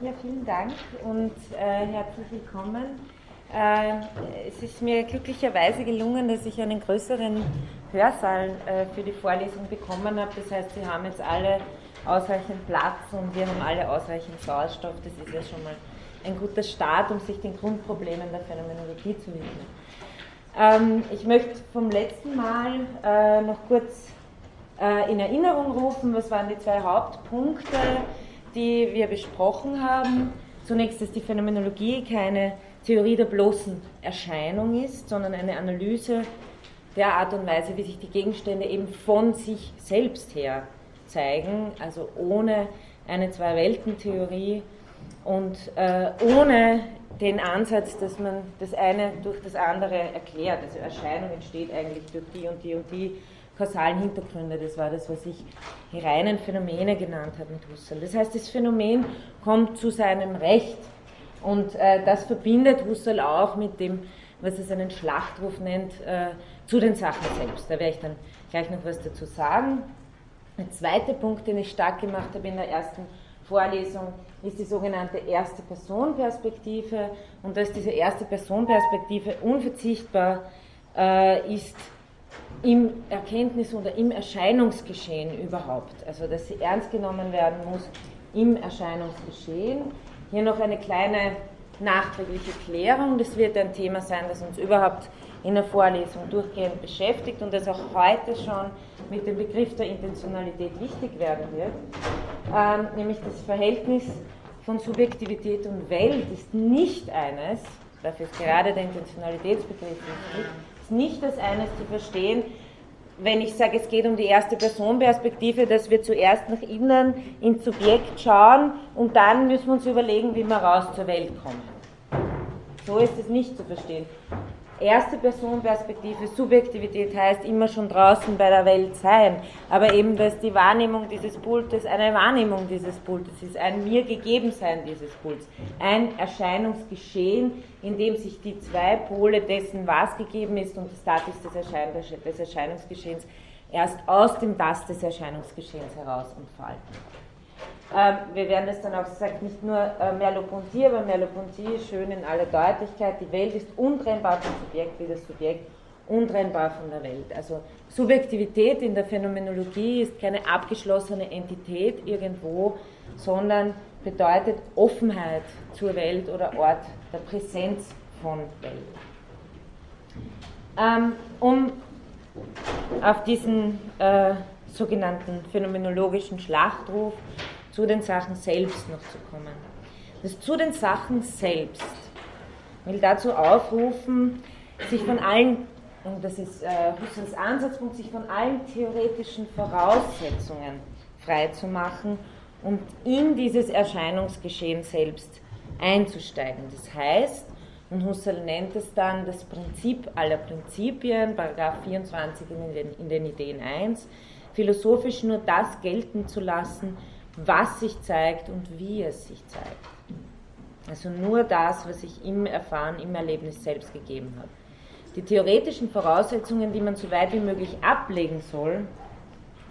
Ja, vielen Dank und äh, herzlich willkommen. Äh, es ist mir glücklicherweise gelungen, dass ich einen größeren Hörsaal äh, für die Vorlesung bekommen habe. Das heißt, Sie haben jetzt alle ausreichend Platz und wir haben alle ausreichend Sauerstoff. Das ist ja schon mal ein guter Start, um sich den Grundproblemen der Phänomenologie zu widmen. Ähm, ich möchte vom letzten Mal äh, noch kurz äh, in Erinnerung rufen, was waren die zwei Hauptpunkte, die wir besprochen haben. Zunächst, dass die Phänomenologie keine Theorie der bloßen Erscheinung ist, sondern eine Analyse der Art und Weise, wie sich die Gegenstände eben von sich selbst her zeigen, also ohne eine Zwei-Welten-Theorie und äh, ohne den Ansatz, dass man das eine durch das andere erklärt. Also Erscheinung entsteht eigentlich durch die und die und die kausalen Hintergründe. Das war das, was ich die reinen Phänomene genannt habe mit Husserl. Das heißt, das Phänomen kommt zu seinem Recht. Und äh, das verbindet Husserl auch mit dem, was es einen Schlachtruf nennt, äh, zu den Sachen selbst. Da werde ich dann gleich noch was dazu sagen. Der zweite Punkt, den ich stark gemacht habe in der ersten Vorlesung, ist die sogenannte erste Personperspektive. Und dass diese erste Personperspektive unverzichtbar äh, ist, im Erkenntnis- oder im Erscheinungsgeschehen überhaupt. Also dass sie ernst genommen werden muss im Erscheinungsgeschehen. Hier noch eine kleine nachträgliche Klärung. Das wird ein Thema sein, das uns überhaupt in der Vorlesung durchgehend beschäftigt und das auch heute schon mit dem Begriff der Intentionalität wichtig werden wird. Ähm, nämlich das Verhältnis von Subjektivität und Welt ist nicht eines, dafür ist gerade der Intentionalitätsbegriff wichtig, nicht als eines zu verstehen, wenn ich sage, es geht um die erste Personperspektive, dass wir zuerst nach innen ins Subjekt schauen und dann müssen wir uns überlegen, wie wir raus zur Welt kommen. So ist es nicht zu verstehen erste Personperspektive, Subjektivität heißt immer schon draußen bei der Welt sein, aber eben, dass die Wahrnehmung dieses Pultes eine Wahrnehmung dieses Pultes ist, ein mir gegeben sein dieses Pults, ein Erscheinungsgeschehen, in dem sich die zwei Pole dessen, was gegeben ist und das Status des, Erschein des Erscheinungsgeschehens erst aus dem Das des Erscheinungsgeschehens heraus entfalten. Ähm, wir werden das dann auch gesagt, nicht nur äh, Merleau-Ponty, aber Merleau-Ponty schön in aller Deutlichkeit, die Welt ist untrennbar vom Subjekt wie das Subjekt untrennbar von der Welt. Also Subjektivität in der Phänomenologie ist keine abgeschlossene Entität irgendwo, sondern bedeutet Offenheit zur Welt oder Ort der Präsenz von Welt. Ähm, um auf diesen äh, sogenannten phänomenologischen Schlachtruf zu den Sachen selbst noch zu kommen. Das zu den Sachen selbst will dazu aufrufen, sich von allen, und das ist äh, Husserls Ansatzpunkt, sich von allen theoretischen Voraussetzungen freizumachen und in dieses Erscheinungsgeschehen selbst einzusteigen. Das heißt, und Husserl nennt es dann das Prinzip aller Prinzipien, Paragraph 24 in den, in den Ideen 1, philosophisch nur das gelten zu lassen, was sich zeigt und wie es sich zeigt. Also nur das, was ich im Erfahren, im Erlebnis selbst gegeben habe. Die theoretischen Voraussetzungen, die man so weit wie möglich ablegen soll,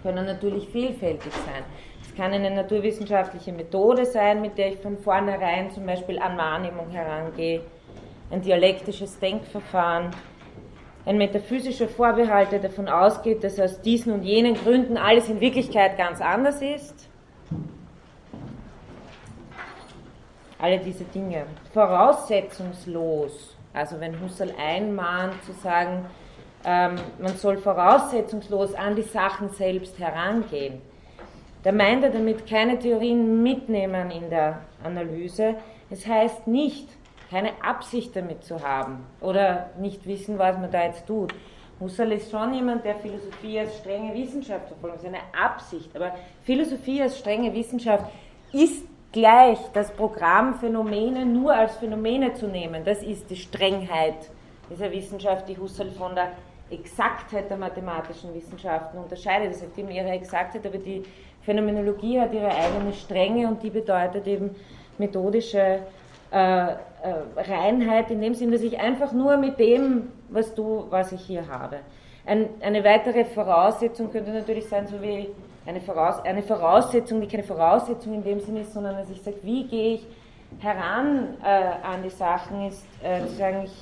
können natürlich vielfältig sein. Es kann eine naturwissenschaftliche Methode sein, mit der ich von vornherein zum Beispiel an Wahrnehmung herangehe, ein dialektisches Denkverfahren, ein metaphysischer Vorbehalt, der davon ausgeht, dass aus diesen und jenen Gründen alles in Wirklichkeit ganz anders ist, alle diese Dinge. Voraussetzungslos, also wenn Husserl einmahnt zu sagen, ähm, man soll voraussetzungslos an die Sachen selbst herangehen, da meint er damit keine Theorien mitnehmen in der Analyse. Es heißt nicht, keine Absicht damit zu haben oder nicht wissen, was man da jetzt tut. Husserl ist schon jemand, der Philosophie als strenge Wissenschaft verfolgt. Das ist eine Absicht. Aber Philosophie als strenge Wissenschaft ist gleich das Programm Phänomene nur als Phänomene zu nehmen, das ist die Strengheit dieser Wissenschaft, die Husserl von der Exaktheit der mathematischen Wissenschaften unterscheidet. Das hat eben ihre Exaktheit, aber die Phänomenologie hat ihre eigene Strenge und die bedeutet eben methodische äh, äh, Reinheit in dem Sinn, dass ich einfach nur mit dem, was du, was ich hier habe. Ein, eine weitere Voraussetzung könnte natürlich sein, so wie eine, Voraus eine Voraussetzung, die keine Voraussetzung in dem Sinne ist, sondern dass ich sage, wie gehe ich heran äh, an die Sachen, ist äh, zu sagen, ich,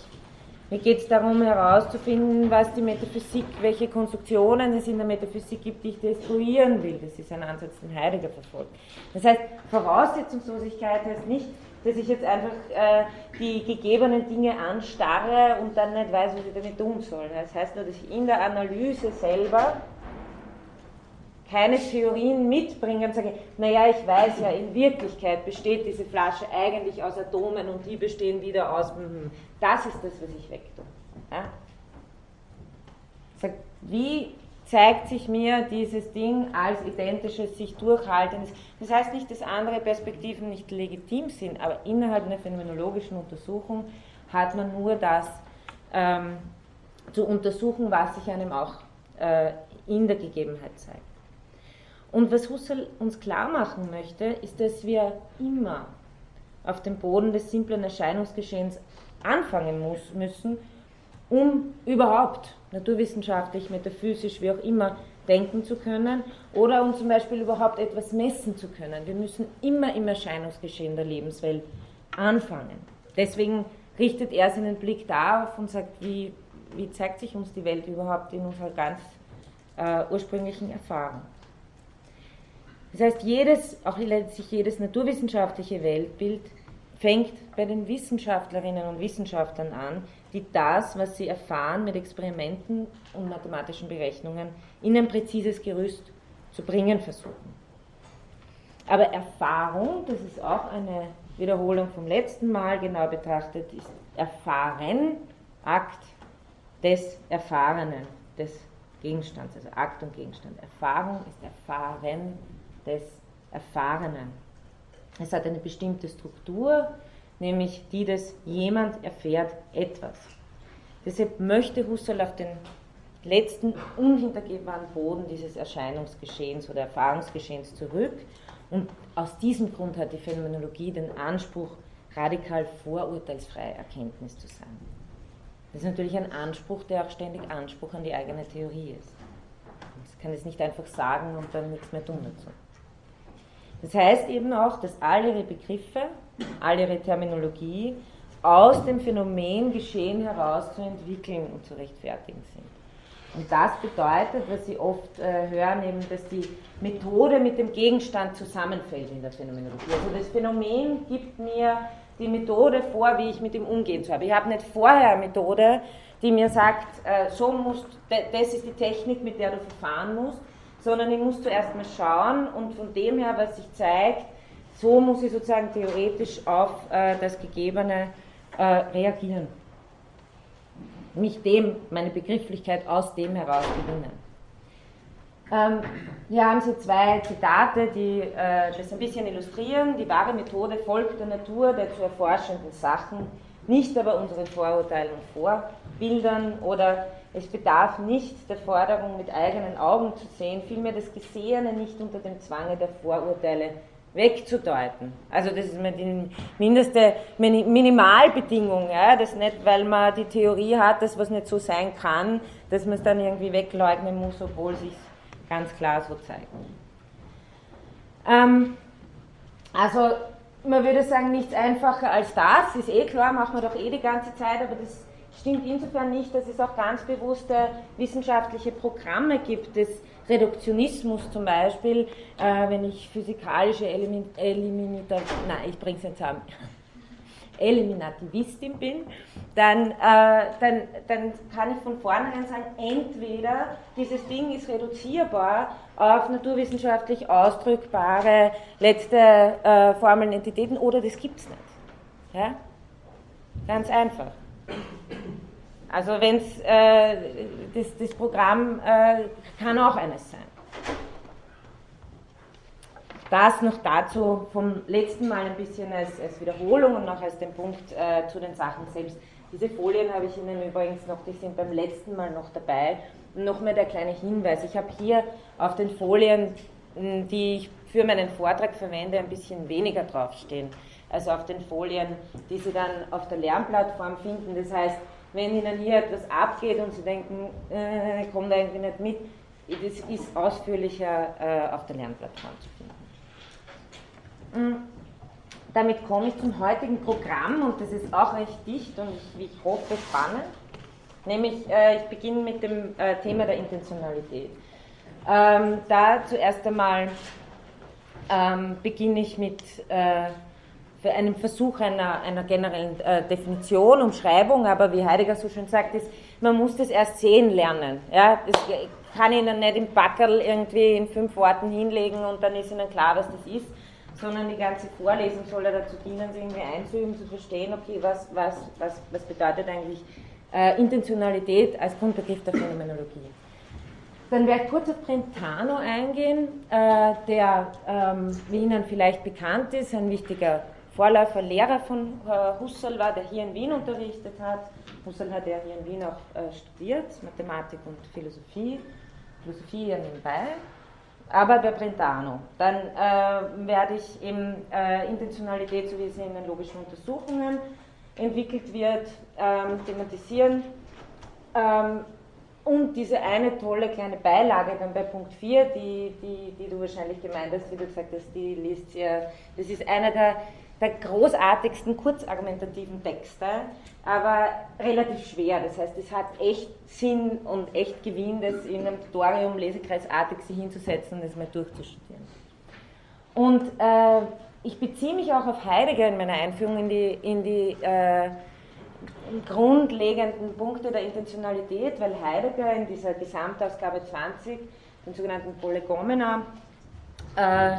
mir geht es darum herauszufinden, was die Metaphysik, welche Konstruktionen es in der Metaphysik gibt, die ich destruieren will. Das ist ein Ansatz, den Heidegger verfolgt. Das heißt, Voraussetzungslosigkeit heißt nicht, dass ich jetzt einfach äh, die gegebenen Dinge anstarre und dann nicht weiß, was ich damit tun soll. Das heißt nur, dass ich in der Analyse selber keine Theorien mitbringe und sage, naja, ich weiß ja, in Wirklichkeit besteht diese Flasche eigentlich aus Atomen und die bestehen wieder aus, mhm. das ist das, was ich wegtue. Ja? Sag, wie zeigt sich mir dieses Ding als identisches, sich durchhaltendes. Das heißt nicht, dass andere Perspektiven nicht legitim sind, aber innerhalb einer phänomenologischen Untersuchung hat man nur das ähm, zu untersuchen, was sich einem auch äh, in der Gegebenheit zeigt. Und was Husserl uns klar machen möchte, ist, dass wir immer auf dem Boden des simplen Erscheinungsgeschehens anfangen muss, müssen, um überhaupt naturwissenschaftlich, metaphysisch, wie auch immer, denken zu können oder um zum Beispiel überhaupt etwas messen zu können. Wir müssen immer im Erscheinungsgeschehen der Lebenswelt anfangen. Deswegen richtet er seinen Blick darauf und sagt, wie, wie zeigt sich uns die Welt überhaupt in unserer ganz äh, ursprünglichen Erfahrung. Das heißt, jedes, auch letztlich jedes naturwissenschaftliche Weltbild fängt bei den Wissenschaftlerinnen und Wissenschaftlern an, die das, was sie erfahren, mit Experimenten und mathematischen Berechnungen in ein präzises Gerüst zu bringen versuchen. Aber Erfahrung, das ist auch eine Wiederholung vom letzten Mal genau betrachtet, ist Erfahren, Akt des Erfahrenen, des Gegenstands, also Akt und Gegenstand. Erfahrung ist Erfahren des Erfahrenen. Es hat eine bestimmte Struktur, nämlich die des jemand erfährt etwas. Deshalb möchte Husserl auf den letzten unhintergehbaren Boden dieses Erscheinungsgeschehens oder Erfahrungsgeschehens zurück und aus diesem Grund hat die Phänomenologie den Anspruch, radikal vorurteilsfreie Erkenntnis zu sein. Das ist natürlich ein Anspruch, der auch ständig Anspruch an die eigene Theorie ist. Man kann es nicht einfach sagen und dann nichts mehr tun dazu. Das heißt eben auch, dass all ihre Begriffe, all ihre Terminologie aus dem Phänomengeschehen heraus zu entwickeln und zu rechtfertigen sind. Und das bedeutet, was Sie oft äh, hören, eben, dass die Methode mit dem Gegenstand zusammenfällt in der Phänomenologie. Also das Phänomen gibt mir die Methode vor, wie ich mit ihm umgehen soll. Ich habe nicht vorher eine Methode, die mir sagt, äh, so musst, das ist die Technik, mit der du verfahren musst, sondern ich muss zuerst mal schauen und von dem her, was sich zeigt, so muss ich sozusagen theoretisch auf äh, das Gegebene äh, reagieren. Mich dem, meine Begrifflichkeit aus dem heraus gewinnen. Ähm, hier haben Sie zwei Zitate, die äh, das ein bisschen illustrieren. Die wahre Methode folgt der Natur der zu erforschenden Sachen, nicht aber unseren Vorurteilen und Vorbildern oder es bedarf nicht der Forderung, mit eigenen Augen zu sehen, vielmehr das Gesehene nicht unter dem Zwange der Vorurteile wegzudeuten. Also das ist die mindeste Minimalbedingung, ja, das nicht, weil man die Theorie hat, dass was nicht so sein kann, dass man es dann irgendwie wegleugnen muss, obwohl es sich ganz klar so zeigt. Ähm, also man würde sagen, nichts einfacher als das, ist eh klar, machen wir doch eh die ganze Zeit, aber das stimmt insofern nicht, dass es auch ganz bewusste wissenschaftliche Programme gibt des Reduktionismus zum Beispiel, äh, wenn ich physikalische Elimin nein, ich bringe es nicht zusammen. Eliminativistin bin, dann, äh, dann, dann kann ich von vornherein sagen, entweder dieses Ding ist reduzierbar auf naturwissenschaftlich ausdrückbare letzte äh, Formeln, Entitäten oder das gibt es nicht. Ja? Ganz einfach. Also wenn es äh, das, das, Programm äh, kann auch eines sein. Das noch dazu vom letzten Mal ein bisschen als, als Wiederholung und noch als den Punkt äh, zu den Sachen selbst. Diese Folien habe ich Ihnen übrigens noch, die sind beim letzten Mal noch dabei. Und nochmal der kleine Hinweis. Ich habe hier auf den Folien, die ich für meinen Vortrag verwende, ein bisschen weniger draufstehen. Also auf den Folien, die Sie dann auf der Lernplattform finden. Das heißt, wenn Ihnen hier etwas abgeht und Sie denken, äh, kommt irgendwie nicht mit, das ist ausführlicher äh, auf der Lernplattform zu finden. Mm, damit komme ich zum heutigen Programm und das ist auch recht dicht und ich, ich hoffe spannend. Nämlich, äh, ich beginne mit dem äh, Thema der Intentionalität. Ähm, da zuerst einmal ähm, beginne ich mit äh, einem Versuch einer, einer generellen äh, Definition, Umschreibung, aber wie Heidegger so schön sagt, ist, man muss das erst sehen lernen. Ja? Das kann Ihnen nicht im Backerl irgendwie in fünf Worten hinlegen und dann ist Ihnen klar, was das ist, sondern die ganze Vorlesung soll ja dazu dienen, sich irgendwie einzuüben, zu verstehen, okay, was, was, was, was bedeutet eigentlich äh, Intentionalität als Grundbegriff der Phänomenologie. Dann werde ich kurz auf Brentano eingehen, äh, der, ähm, wie Ihnen vielleicht bekannt ist, ein wichtiger Vorläufer, Lehrer von äh, Husserl war, der hier in Wien unterrichtet hat. Husserl hat ja hier in Wien auch äh, studiert, Mathematik und Philosophie, Philosophie ja nebenbei, aber bei Brentano. Dann äh, werde ich eben äh, Intentionalität, so wie sie in den logischen Untersuchungen entwickelt wird, ähm, thematisieren. Ähm, und diese eine tolle kleine Beilage dann bei Punkt 4, die, die, die du wahrscheinlich gemeint hast, wie du gesagt hast, die liest ihr, das ist einer der, der großartigsten kurzargumentativen Texte, aber relativ schwer. Das heißt, es hat echt Sinn und echt Gewinn, das in einem Tutorium lesekreisartig sich hinzusetzen und das mal durchzustudieren. Und äh, ich beziehe mich auch auf Heidegger in meiner Einführung in die, in die äh, grundlegenden Punkte der Intentionalität, weil Heidegger in dieser Gesamtausgabe 20, den sogenannten Prolegomena, äh,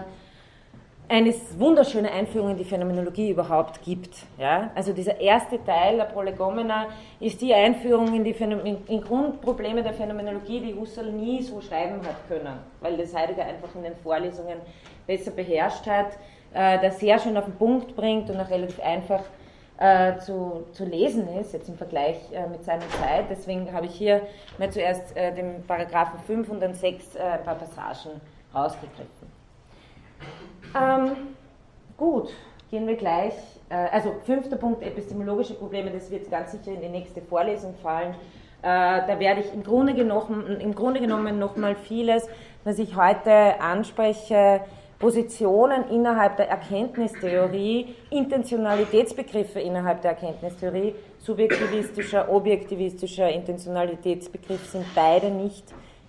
eine wunderschöne Einführung in die Phänomenologie überhaupt gibt. Ja? Also dieser erste Teil der Prolegomena ist die Einführung in die Phänomen in Grundprobleme der Phänomenologie, die Husserl nie so schreiben hat können, weil das Heidegger einfach in den Vorlesungen besser beherrscht hat äh, der sehr schön auf den Punkt bringt und auch relativ einfach äh, zu, zu lesen ist, jetzt im Vergleich äh, mit seiner Zeit. Deswegen habe ich hier mal zuerst äh, den Paragraphen 5 und dann 6 äh, ein paar Passagen rausgegriffen. Ähm, gut, gehen wir gleich. Äh, also fünfter Punkt, epistemologische Probleme, das wird ganz sicher in die nächste Vorlesung fallen. da werde ich im Grunde genommen, im Grunde genommen nochmal vieles, was ich heute anspreche, Positionen innerhalb der Erkenntnistheorie, Intentionalitätsbegriffe innerhalb der Erkenntnistheorie, subjektivistischer, objektivistischer Intentionalitätsbegriff sind beide nicht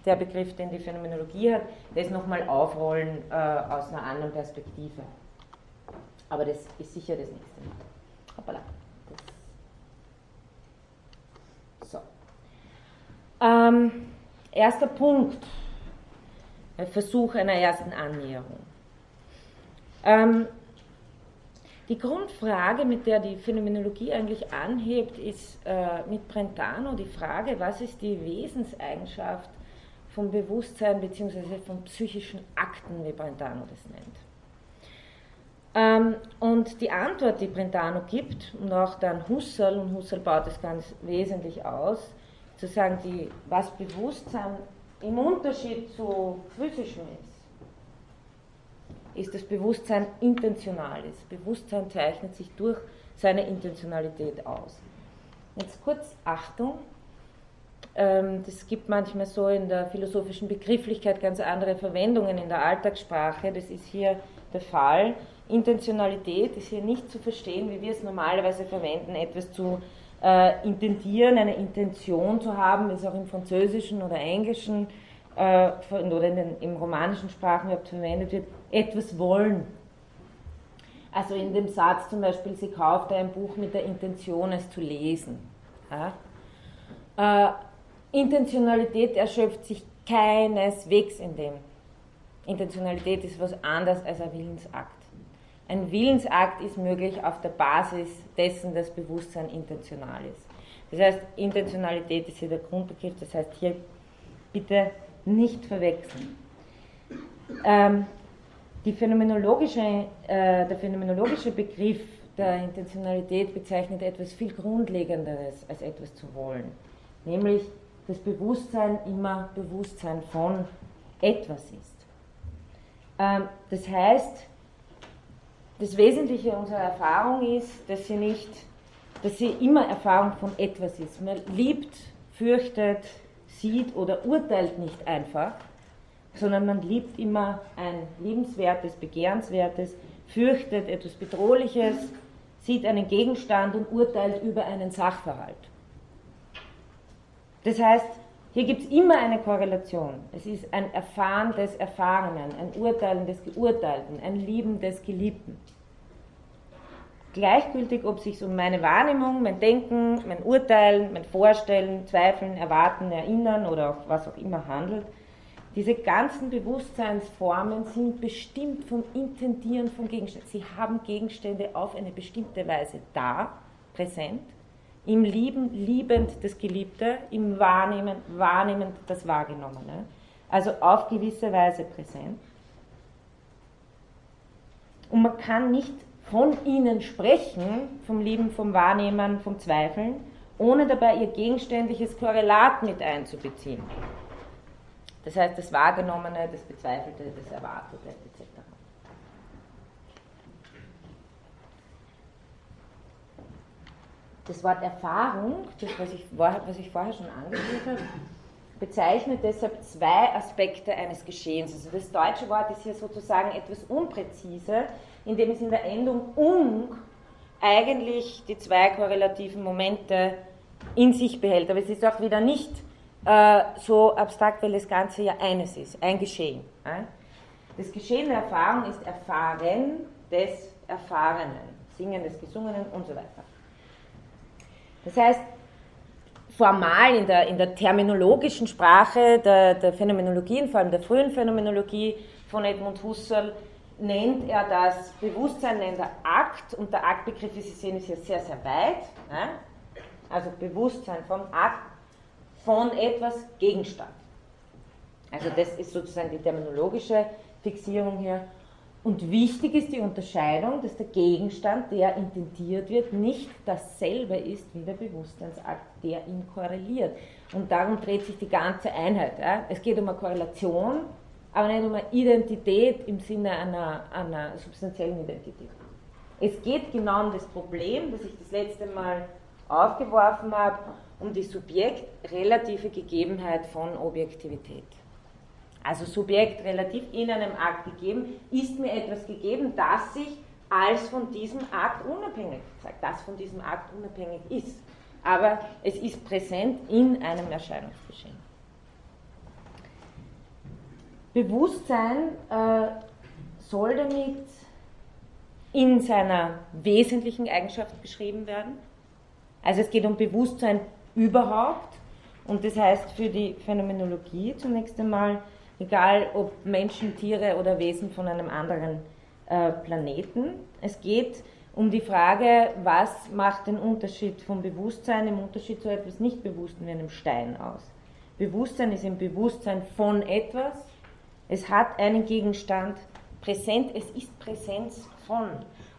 der Begriff, den die Phänomenologie hat. Das nochmal aufrollen äh, aus einer anderen Perspektive. Aber das ist sicher das nächste Mal. Hoppala. So. Ähm, erster Punkt. Versuch einer ersten Annäherung. Ähm, die Grundfrage, mit der die Phänomenologie eigentlich anhebt, ist äh, mit Brentano die Frage, was ist die Wesenseigenschaft vom Bewusstsein bzw. von psychischen Akten, wie Brentano das nennt. Ähm, und die Antwort, die Brentano gibt, und auch dann Husserl, und Husserl baut das ganz wesentlich aus, zu sagen, die, was Bewusstsein im Unterschied zu physischem ist, ist das Bewusstsein intentional ist. Bewusstsein zeichnet sich durch seine Intentionalität aus. Jetzt kurz Achtung. Ähm, das gibt manchmal so in der philosophischen Begrifflichkeit ganz andere Verwendungen in der Alltagssprache. Das ist hier der Fall. Intentionalität ist hier nicht zu verstehen, wie wir es normalerweise verwenden, etwas zu äh, intendieren, eine Intention zu haben, ist auch im Französischen oder Englischen äh, oder in den, im romanischen Sprachenwort verwendet wird, etwas wollen. Also in dem Satz zum Beispiel, sie kaufte ein Buch mit der Intention, es zu lesen. Ja? Äh, Intentionalität erschöpft sich keineswegs in dem. Intentionalität ist was anderes als ein Willensakt. Ein Willensakt ist möglich auf der Basis dessen, dass Bewusstsein intentional ist. Das heißt, Intentionalität ist hier der Grundbegriff, das heißt hier bitte nicht verwechseln. Ähm, phänomenologische, äh, der phänomenologische Begriff der Intentionalität bezeichnet etwas viel Grundlegenderes als etwas zu wollen, nämlich das Bewusstsein immer Bewusstsein von etwas ist. Ähm, das heißt, das Wesentliche unserer Erfahrung ist, dass sie nicht, dass sie immer Erfahrung von etwas ist. Man liebt, fürchtet, sieht oder urteilt nicht einfach, sondern man liebt immer ein liebenswertes, begehrenswertes, fürchtet etwas Bedrohliches, sieht einen Gegenstand und urteilt über einen Sachverhalt. Das heißt, hier gibt es immer eine Korrelation. Es ist ein Erfahren des Erfahrenen, ein Urteilen des Geurteilten, ein Lieben des Geliebten. Gleichgültig, ob es sich um meine Wahrnehmung, mein Denken, mein Urteilen, mein Vorstellen, Zweifeln, Erwarten, Erinnern oder auch was auch immer handelt, diese ganzen Bewusstseinsformen sind bestimmt vom Intendieren von Gegenständen. Sie haben Gegenstände auf eine bestimmte Weise da, präsent, im Lieben liebend das Geliebte, im Wahrnehmen wahrnehmend das Wahrgenommene. Also auf gewisse Weise präsent. Und man kann nicht von ihnen sprechen, vom Lieben, vom Wahrnehmen, vom Zweifeln, ohne dabei ihr gegenständliches Korrelat mit einzubeziehen. Das heißt, das Wahrgenommene, das Bezweifelte, das Erwartete etc. Das Wort Erfahrung, das, was ich, was ich vorher schon angeführt habe, bezeichnet deshalb zwei Aspekte eines Geschehens. Also das deutsche Wort ist hier sozusagen etwas unpräzise, indem es in der Endung ung eigentlich die zwei korrelativen Momente in sich behält. Aber es ist auch wieder nicht äh, so abstrakt, weil das Ganze ja eines ist, ein Geschehen. Äh? Das Geschehen der Erfahrung ist Erfahren des Erfahrenen, Singen des Gesungenen und so weiter. Das heißt, formal in der, in der terminologischen Sprache der, der Phänomenologie, vor allem der frühen Phänomenologie von Edmund Husserl, nennt er das Bewusstsein, nennt er Akt, und der Aktbegriff, wie Sie sehen, ist hier sehr, sehr weit. Ne? Also Bewusstsein vom Akt, von etwas Gegenstand. Also das ist sozusagen die terminologische Fixierung hier. Und wichtig ist die Unterscheidung, dass der Gegenstand, der intendiert wird, nicht dasselbe ist wie der Bewusstseinsakt, der ihn korreliert. Und darum dreht sich die ganze Einheit. Ja? Es geht um eine Korrelation, aber nicht um eine Identität im Sinne einer, einer substanziellen Identität. Es geht genau um das Problem, das ich das letzte Mal aufgeworfen habe, um die subjektrelative Gegebenheit von Objektivität. Also Subjekt relativ in einem Akt gegeben, ist mir etwas gegeben, das sich als von diesem Akt unabhängig zeigt, das von diesem Akt unabhängig ist. Aber es ist präsent in einem Erscheinungsgeschehen. Bewusstsein äh, soll damit in seiner wesentlichen Eigenschaft beschrieben werden. Also es geht um Bewusstsein überhaupt. Und das heißt für die Phänomenologie zunächst einmal, egal ob Menschen, Tiere oder Wesen von einem anderen äh, Planeten. Es geht um die Frage, was macht den Unterschied vom Bewusstsein im Unterschied zu etwas Nicht-Bewussten wie einem Stein aus. Bewusstsein ist im Bewusstsein von etwas, es hat einen Gegenstand präsent, es ist Präsenz von.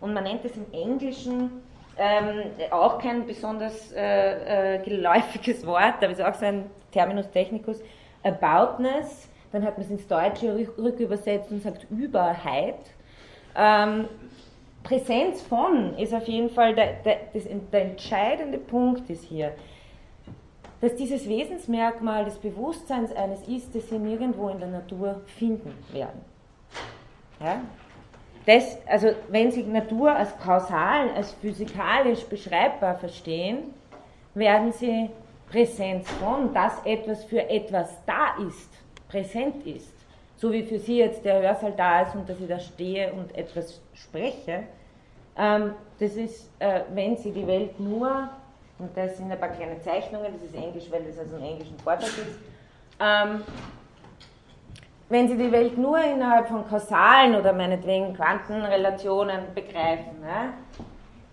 Und man nennt es im Englischen ähm, auch kein besonders äh, äh, geläufiges Wort, aber es ist auch so ein Terminus technicus, Aboutness, dann hat man es ins Deutsche rückübersetzt und sagt Überheit. Ähm, Präsenz von ist auf jeden Fall der, der, das, der entscheidende Punkt ist hier dass dieses Wesensmerkmal des Bewusstseins eines ist, das Sie nirgendwo in der Natur finden werden. Ja? Das, also wenn Sie Natur als kausal, als physikalisch beschreibbar verstehen, werden Sie Präsenz von, dass etwas für etwas da ist, präsent ist. So wie für Sie jetzt der Hörsaal da ist und dass ich da stehe und etwas spreche. Ähm, das ist, äh, wenn Sie die Welt nur und das sind ein paar kleine Zeichnungen, das ist Englisch, weil das aus dem englischen Vortrag ist. Ähm, wenn Sie die Welt nur innerhalb von kausalen oder meinetwegen Quantenrelationen begreifen, ja,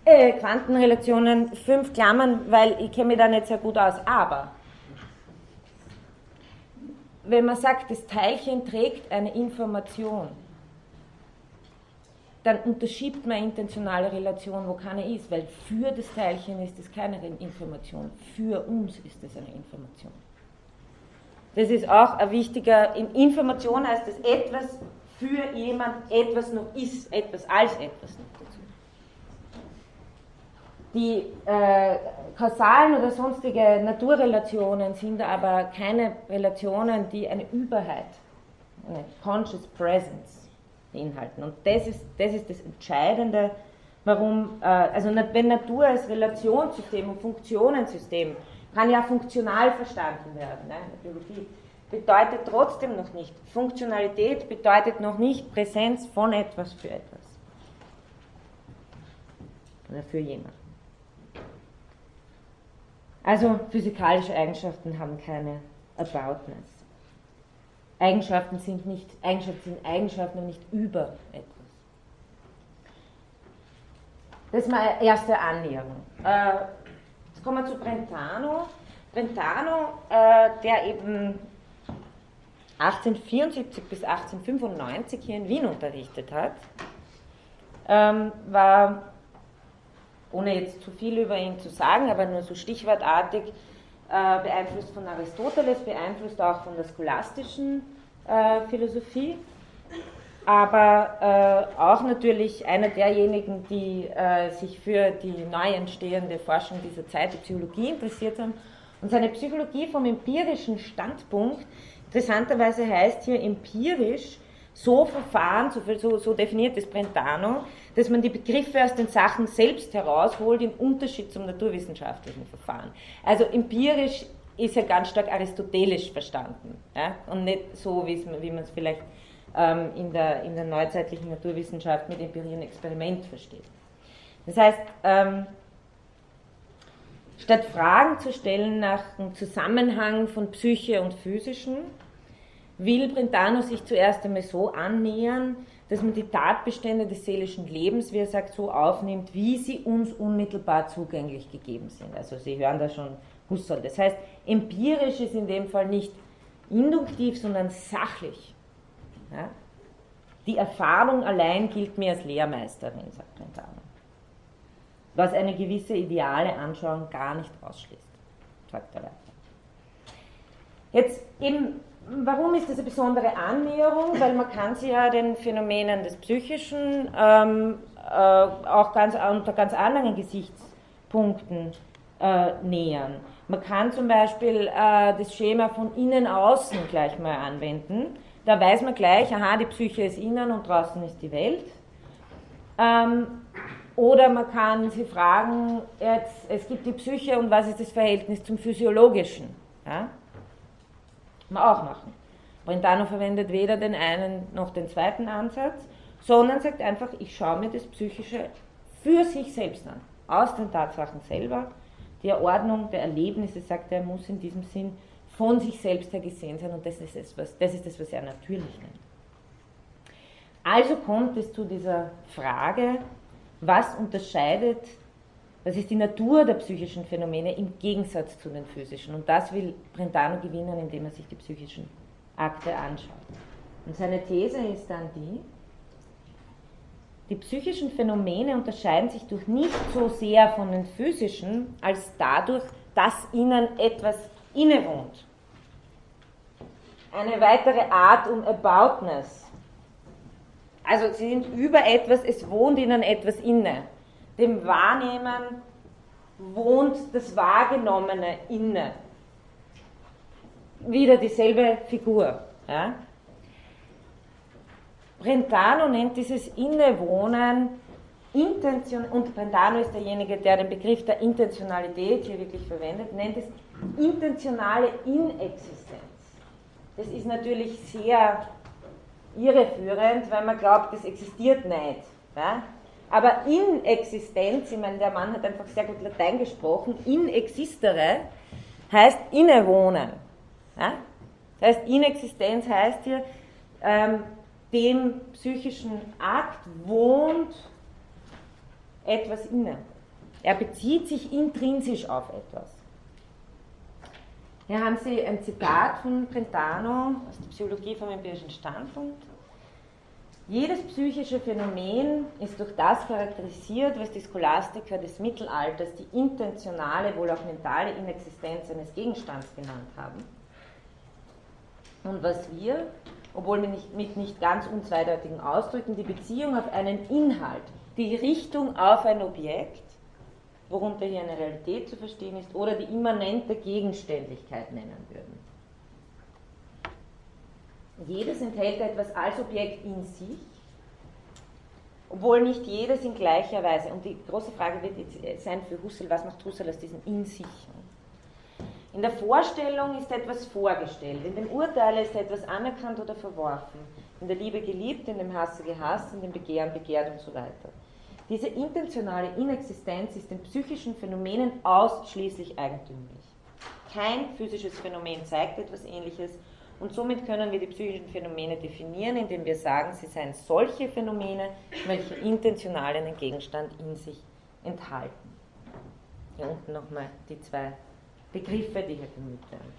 äh, Quantenrelationen, fünf Klammern, weil ich kenne mich da nicht sehr gut aus, aber wenn man sagt, das Teilchen trägt eine Information, dann unterschiebt man intentionale Relation, wo keine ist, weil für das Teilchen ist es keine Information, für uns ist es eine Information. Das ist auch ein wichtiger, in Information heißt es etwas für jemand, etwas noch ist, etwas als etwas noch dazu. Die äh, kausalen oder sonstige Naturrelationen sind aber keine Relationen, die eine Überheit eine Conscious Presence beinhalten. Und das ist das, ist das Entscheidende, warum, äh, also wenn Natur als Relationssystem und Funktionensystem kann ja funktional verstanden werden, ne, Biologie, bedeutet trotzdem noch nicht, Funktionalität bedeutet noch nicht Präsenz von etwas für etwas. Oder für jemanden. Also physikalische Eigenschaften haben keine Aboutness. Eigenschaften sind nicht Eigenschaften sind Eigenschaften und nicht über etwas. Das ist meine erste Annäherung. Äh, jetzt kommen wir zu Brentano. Brentano, äh, der eben 1874 bis 1895 hier in Wien unterrichtet hat, ähm, war, ohne jetzt zu viel über ihn zu sagen, aber nur so stichwortartig, äh, beeinflusst von Aristoteles, beeinflusst auch von der scholastischen äh, Philosophie, aber äh, auch natürlich einer derjenigen, die sich für die neu entstehende Forschung dieser Zeit, die Psychologie, interessiert haben. Und seine Psychologie vom empirischen Standpunkt, interessanterweise heißt hier empirisch, so verfahren, so, so, definiert es Brentano, dass man die Begriffe aus den Sachen selbst herausholt, im Unterschied zum naturwissenschaftlichen Verfahren. Also empirisch ist ja ganz stark aristotelisch verstanden ja? und nicht so, wie man es vielleicht ähm, in, der, in der neuzeitlichen Naturwissenschaft mit Empirie und Experiment versteht. Das heißt, ähm, statt Fragen zu stellen nach dem Zusammenhang von Psyche und Physischen, will Brentano sich zuerst einmal so annähern, dass man die Tatbestände des seelischen Lebens, wie er sagt, so aufnimmt, wie sie uns unmittelbar zugänglich gegeben sind. Also Sie hören da schon Husserl. Das heißt, empirisch ist in dem Fall nicht induktiv, sondern sachlich. Ja? Die Erfahrung allein gilt mir als Lehrmeisterin, sagt Brentano. Was eine gewisse ideale Anschauung gar nicht ausschließt, sagt er weiter. Jetzt eben Warum ist das eine besondere Annäherung? Weil man kann sich ja den Phänomenen des Psychischen ähm, äh, auch ganz, unter ganz anderen Gesichtspunkten äh, nähern. Man kann zum Beispiel äh, das Schema von innen außen gleich mal anwenden. Da weiß man gleich, aha, die Psyche ist innen und draußen ist die Welt. Ähm, oder man kann sich fragen, jetzt, es gibt die Psyche und was ist das Verhältnis zum Physiologischen? Ja? Man auch machen. Brentano verwendet weder den einen noch den zweiten Ansatz, sondern sagt einfach, ich schaue mir das Psychische für sich selbst an, aus den Tatsachen selber. Die Ordnung der Erlebnisse, sagt er, muss in diesem Sinn von sich selbst her gesehen sein und das ist, es, was, das, ist das, was er natürlich nennt. Also kommt es zu dieser Frage, was unterscheidet das ist die Natur der psychischen Phänomene im Gegensatz zu den physischen. Und das will Brentano gewinnen, indem er sich die psychischen Akte anschaut. Und seine These ist dann die, die psychischen Phänomene unterscheiden sich durch nicht so sehr von den physischen, als dadurch, dass ihnen etwas innewohnt. Eine weitere Art um Aboutness. Also sie sind über etwas, es wohnt ihnen etwas inne dem Wahrnehmen wohnt das Wahrgenommene inne. Wieder dieselbe Figur. Ja? Brentano nennt dieses Innewohnen Intention, und Brentano ist derjenige, der den Begriff der Intentionalität hier wirklich verwendet, nennt es intentionale Inexistenz. Das ist natürlich sehr irreführend, weil man glaubt, das existiert nicht. Ja? Aber in Existenz, ich meine, der Mann hat einfach sehr gut Latein gesprochen, in existere heißt innewohnen. Ja? Das heißt, Inexistenz heißt hier, ähm, dem psychischen Akt wohnt etwas inne. Er bezieht sich intrinsisch auf etwas. Hier haben Sie ein Zitat von Brentano aus der Psychologie vom empirischen Standpunkt. Jedes psychische Phänomen ist durch das charakterisiert, was die Scholastiker des Mittelalters die intentionale, wohl auch mentale Inexistenz eines Gegenstands genannt haben. Und was wir, obwohl mit nicht, ganz unzweideutigen Ausdrücken, die Beziehung auf einen Inhalt, die Richtung auf ein Objekt, worunter hier eine Realität zu verstehen ist, oder die immanente Gegenständlichkeit nennen würden. Jedes enthält etwas als Objekt in sich, obwohl nicht jedes in gleicher Weise. Und die große Frage wird jetzt sein für Husserl, was macht Husserl aus diesem in sich? In der Vorstellung ist etwas vorgestellt, in dem Urteil ist etwas anerkannt oder verworfen, in der Liebe geliebt, in dem Hasse gehasst, in dem Begehren begehrt und so weiter. Diese intentionale Inexistenz ist den psychischen Phänomenen ausschließlich eigentümlich. Kein physisches Phänomen zeigt etwas Ähnliches und somit können wir die psychischen Phänomene definieren, indem wir sagen, sie seien solche Phänomene, welche intentional einen Gegenstand in sich enthalten. Hier unten nochmal die zwei Begriffe, die hier bemüht werden.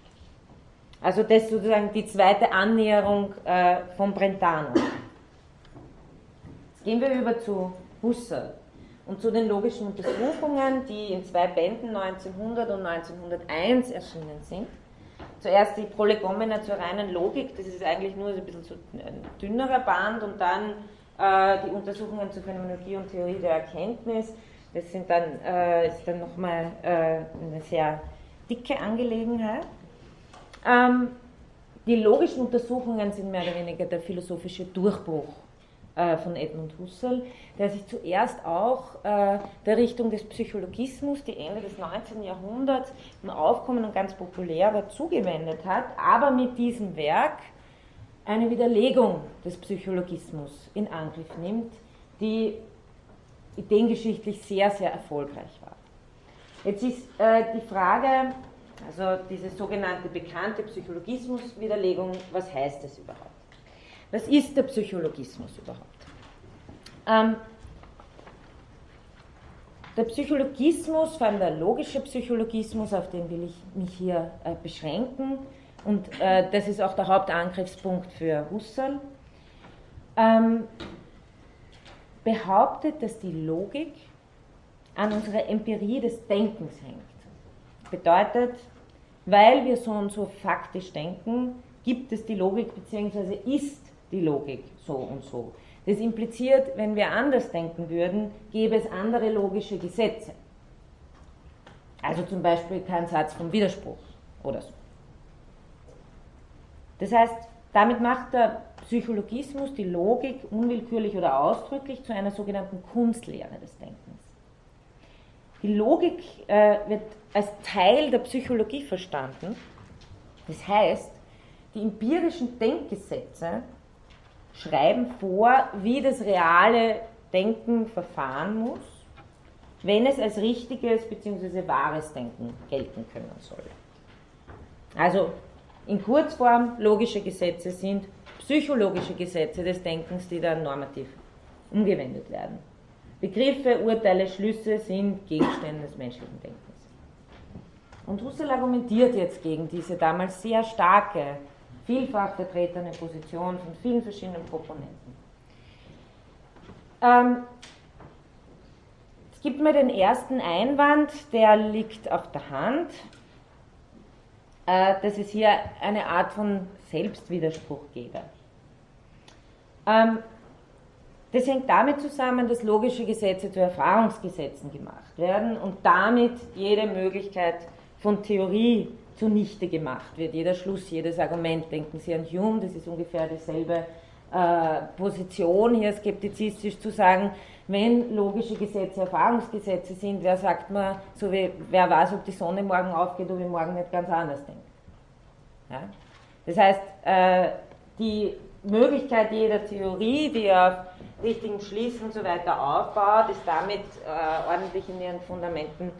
Also das ist sozusagen die zweite Annäherung äh, von Brentano. Jetzt gehen wir über zu Husserl und zu den logischen Untersuchungen, die in zwei Bänden 1900 und 1901 erschienen sind. Zuerst die Prolegomena zur reinen Logik, das ist eigentlich nur ein bisschen so ein dünnerer Band und dann äh, die Untersuchungen zur Phänomenologie und Theorie der Erkenntnis. Das sind dann, äh, ist dann nochmal äh, eine sehr dicke Angelegenheit. Ähm, die logischen Untersuchungen sind mehr oder weniger der philosophische Durchbruch äh, von Edmund Husserl, der sich zuerst auch äh, der Richtung des Psychologismus, die Ende des 19. Jahrhunderts im Aufkommen und ganz populär war, zugewendet hat, aber mit diesem Werk eine Widerlegung des Psychologismus in Angriff nimmt, die ideengeschichtlich sehr, sehr erfolgreich war. Jetzt ist äh, die Frage, also diese sogenannte bekannte Psychologismus-Widerlegung, was heißt das überhaupt? Was ist der Psychologismus überhaupt? Ähm, der Psychologismus, vor allem der logische Psychologismus, auf den will ich mich hier äh, beschränken, und äh, das ist auch der Hauptangriffspunkt für Husserl, ähm, behauptet, dass die Logik an unserer Empirie des Denkens hängt. Bedeutet, weil wir so und so faktisch denken, gibt es die Logik bzw. ist die Logik so und so. Das impliziert, wenn wir anders denken würden, gäbe es andere logische Gesetze. Also zum Beispiel kein Satz vom Widerspruch oder so. Das heißt, damit macht der Psychologismus die Logik unwillkürlich oder ausdrücklich zu einer sogenannten Kunstlehre des Denkens. Die Logik äh, wird als Teil der Psychologie verstanden. Das heißt, die empirischen Denkgesetze schreiben vor, wie das reale Denken verfahren muss, wenn es als richtiges bzw. wahres Denken gelten können soll. Also in Kurzform, logische Gesetze sind psychologische Gesetze des Denkens, die dann normativ umgewendet werden. Begriffe, Urteile, Schlüsse sind Gegenstände des menschlichen Denkens. Und Husserl argumentiert jetzt gegen diese damals sehr starke vielfach vertretene Position von vielen verschiedenen Proponenten. Ähm, es gibt mir den ersten Einwand, der liegt auf der Hand, äh, dass es hier eine Art von Selbstwiderspruch gebe. Ähm, das hängt damit zusammen, dass logische Gesetze zu Erfahrungsgesetzen gemacht werden und damit jede Möglichkeit von Theorie zunichte gemacht wird. Jeder Schluss, jedes Argument. Denken Sie an Hume, das ist ungefähr dieselbe äh, Position, hier skeptizistisch zu sagen, wenn logische Gesetze Erfahrungsgesetze sind, wer sagt man, so wie, wer weiß, ob die Sonne morgen aufgeht, ich morgen nicht ganz anders denke. Ja? Das heißt, äh, die Möglichkeit jeder Theorie, die auf richtigen Schließen und so weiter aufbaut, ist damit äh, ordentlich in ihren Fundamenten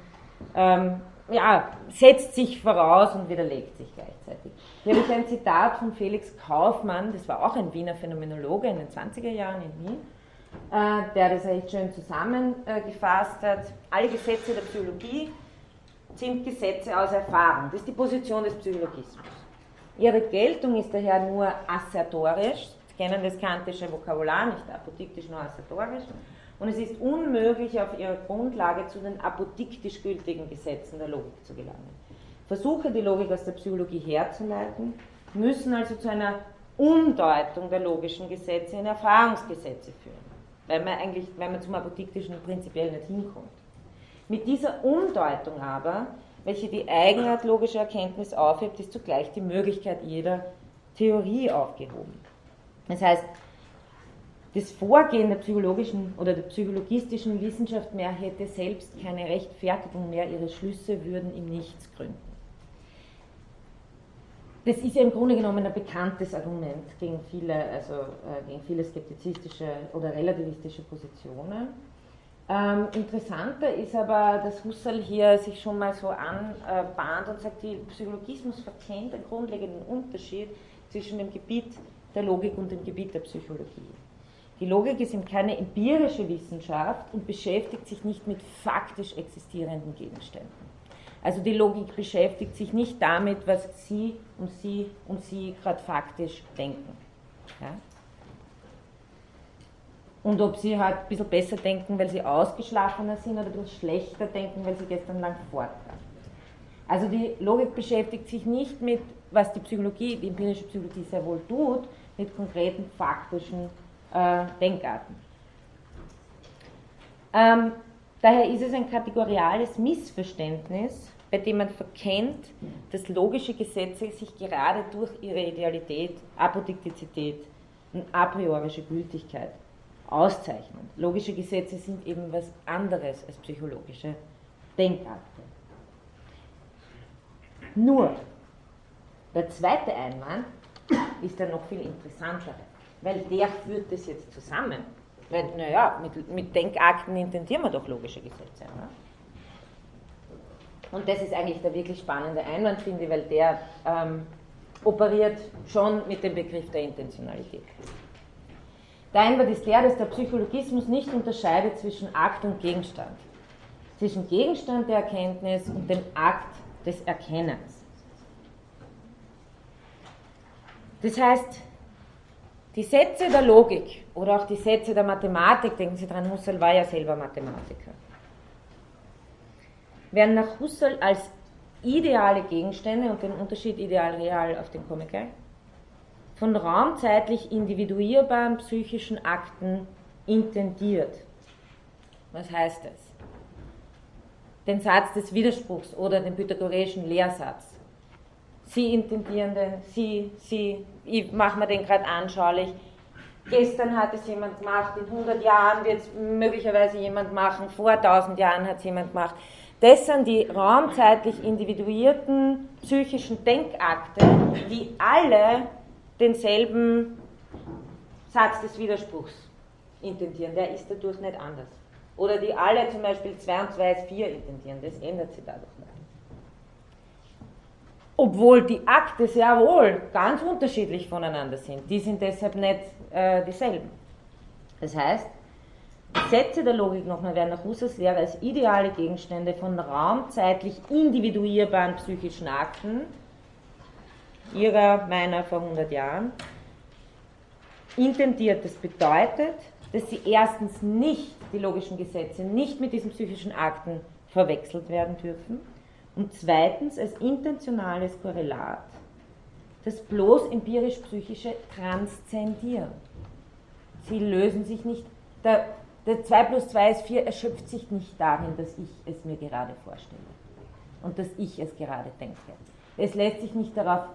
ähm, ja, setzt sich voraus und widerlegt sich gleichzeitig. Hier habe ich ein Zitat von Felix Kaufmann, das war auch ein Wiener Phänomenologe in den 20er Jahren in Wien, äh, der das echt schön zusammengefasst hat. Alle Gesetze der Psychologie sind Gesetze aus Erfahrung. Das ist die Position des Psychologismus. Ihre Geltung ist daher nur assertorisch, kennen das kantische Vokabular, nicht apodiktisch, nur assertorisch und es ist unmöglich, auf ihrer Grundlage zu den apodiktisch gültigen Gesetzen der Logik zu gelangen. Versuche, die Logik aus der Psychologie herzuleiten, müssen also zu einer Umdeutung der logischen Gesetze in Erfahrungsgesetze führen, weil man eigentlich, weil man zum apodiktischen prinzipiell nicht hinkommt. Mit dieser Umdeutung aber, welche die Eigenart logischer Erkenntnis aufhebt, ist zugleich die Möglichkeit jeder Theorie aufgehoben. Das heißt, das Vorgehen der psychologischen oder der psychologistischen Wissenschaft mehr hätte selbst keine Rechtfertigung mehr, ihre Schlüsse würden im Nichts gründen. Das ist ja im Grunde genommen ein bekanntes Argument gegen viele, also äh, gegen viele skeptizistische oder relativistische Positionen. Ähm, interessanter ist aber, dass Husserl hier sich schon mal so anbahnt und sagt, der Psychologismus verkennt einen grundlegenden Unterschied zwischen dem Gebiet der Logik und dem Gebiet der Psychologie. Die Logik ist eben keine empirische Wissenschaft und beschäftigt sich nicht mit faktisch existierenden Gegenständen. Also die Logik beschäftigt sich nicht damit, was Sie und Sie und Sie gerade faktisch denken. Ja? Und ob Sie halt ein bisschen besser denken, weil Sie ausgeschlafener sind oder ein bisschen schlechter denken, weil Sie gestern lang fort waren. Also die Logik beschäftigt sich nicht mit, was die Psychologie, die empirische Psychologie sehr wohl tut, mit konkreten faktischen äh, Denkarten. Ähm, daher ist es ein kategoriales Missverständnis, bei dem man verkennt, dass logische Gesetze sich gerade durch ihre Idealität, Apodiktizität und a priorische Gültigkeit auszeichnen. Logische Gesetze sind eben was anderes als psychologische Denkakte. Nur, der zweite Einwand ist der noch viel interessantere, weil der führt das jetzt zusammen. Weil, naja, mit, mit Denkakten intendieren wir doch logische Gesetze. Ne? Und das ist eigentlich der wirklich spannende Einwand, finde ich, weil der ähm, operiert schon mit dem Begriff der Intentionalität. Der Einwand ist der, dass der Psychologismus nicht unterscheidet zwischen Akt und Gegenstand, zwischen Gegenstand der Erkenntnis und dem Akt des Erkennens. Das heißt, die Sätze der Logik oder auch die Sätze der Mathematik, denken Sie dran, Husserl war ja selber Mathematiker, werden nach Husserl als ideale Gegenstände und den Unterschied ideal-real, auf den komme von raumzeitlich individuierbaren psychischen Akten intendiert. Was heißt das? Den Satz des Widerspruchs oder den pythagoreischen Lehrsatz. Sie intendieren den, Sie, Sie, ich mache mir den gerade anschaulich. Gestern hat es jemand gemacht, in 100 Jahren wird es möglicherweise jemand machen, vor 1000 Jahren hat es jemand gemacht. Das sind die raumzeitlich individuierten psychischen Denkakte, die alle denselben Satz des Widerspruchs intendieren. Der ist dadurch nicht anders. Oder die alle zum Beispiel 2 und 2 ist 4 intendieren. Das ändert sich dadurch nicht. Obwohl die Akte sehr wohl ganz unterschiedlich voneinander sind. Die sind deshalb nicht äh, dieselben. Das heißt, Sätze der Logik nochmal werden nach Husserls Lehre als ideale Gegenstände von raumzeitlich individuierbaren psychischen Akten, ihrer, meiner vor 100 Jahren, intendiert. Das bedeutet, dass sie erstens nicht, die logischen Gesetze, nicht mit diesen psychischen Akten verwechselt werden dürfen und zweitens als intentionales Korrelat das bloß empirisch-psychische transzendieren. Sie lösen sich nicht, der der 2 plus 2 ist 4 erschöpft sich nicht darin, dass ich es mir gerade vorstelle und dass ich es gerade denke. Es lässt sich nicht darauf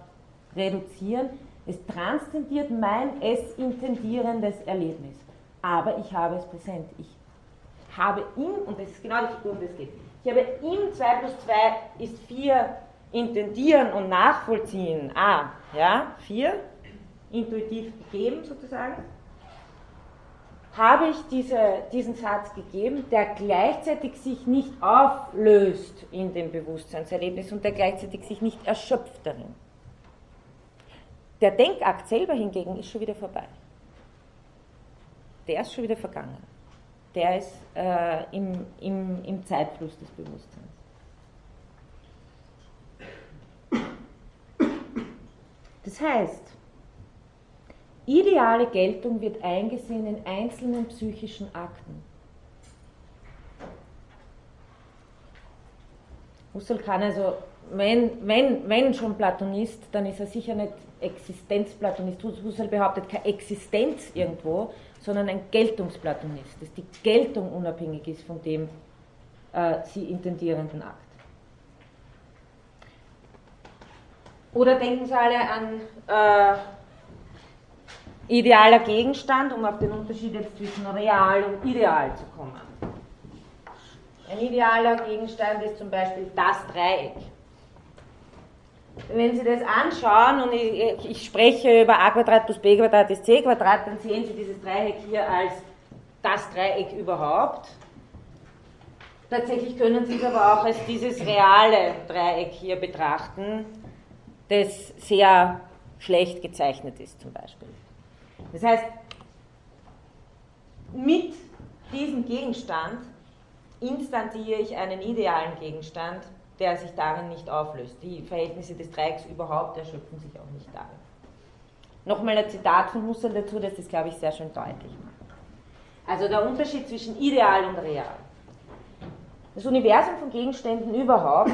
reduzieren, es transzendiert mein es intendierendes Erlebnis. Aber ich habe es präsent. Ich habe im, und das ist genau die Figur, um das geht, ich habe im 2 plus 2 ist 4 intendieren und nachvollziehen. Ah, ja, 4, intuitiv gegeben sozusagen habe ich diese, diesen Satz gegeben, der gleichzeitig sich nicht auflöst in dem Bewusstseinserlebnis und der gleichzeitig sich nicht erschöpft darin. Der Denkakt selber hingegen ist schon wieder vorbei. Der ist schon wieder vergangen. Der ist äh, im, im, im Zeitfluss des Bewusstseins. Das heißt, Ideale Geltung wird eingesehen in einzelnen psychischen Akten. Husserl kann also, wenn, wenn, wenn schon Platonist, dann ist er sicher nicht Existenzplatonist. Husserl behauptet keine Existenz irgendwo, sondern ein Geltungsplatonist, dass die Geltung unabhängig ist von dem äh, sie intendierenden Akt. Oder denken Sie alle an äh, idealer Gegenstand, um auf den Unterschied jetzt zwischen real und ideal zu kommen. Ein idealer Gegenstand ist zum Beispiel das Dreieck. Wenn Sie das anschauen und ich, ich spreche über a Quadrat plus b Quadrat ist c Quadrat, dann sehen Sie dieses Dreieck hier als das Dreieck überhaupt. Tatsächlich können Sie es aber auch als dieses reale Dreieck hier betrachten, das sehr schlecht gezeichnet ist zum Beispiel. Das heißt, mit diesem Gegenstand instantiere ich einen idealen Gegenstand, der sich darin nicht auflöst. Die Verhältnisse des Dreiecks überhaupt erschöpfen sich auch nicht darin. Nochmal ein Zitat von Husserl dazu, das das, glaube ich, sehr schön deutlich macht. Also der Unterschied zwischen ideal und real. Das Universum von Gegenständen überhaupt,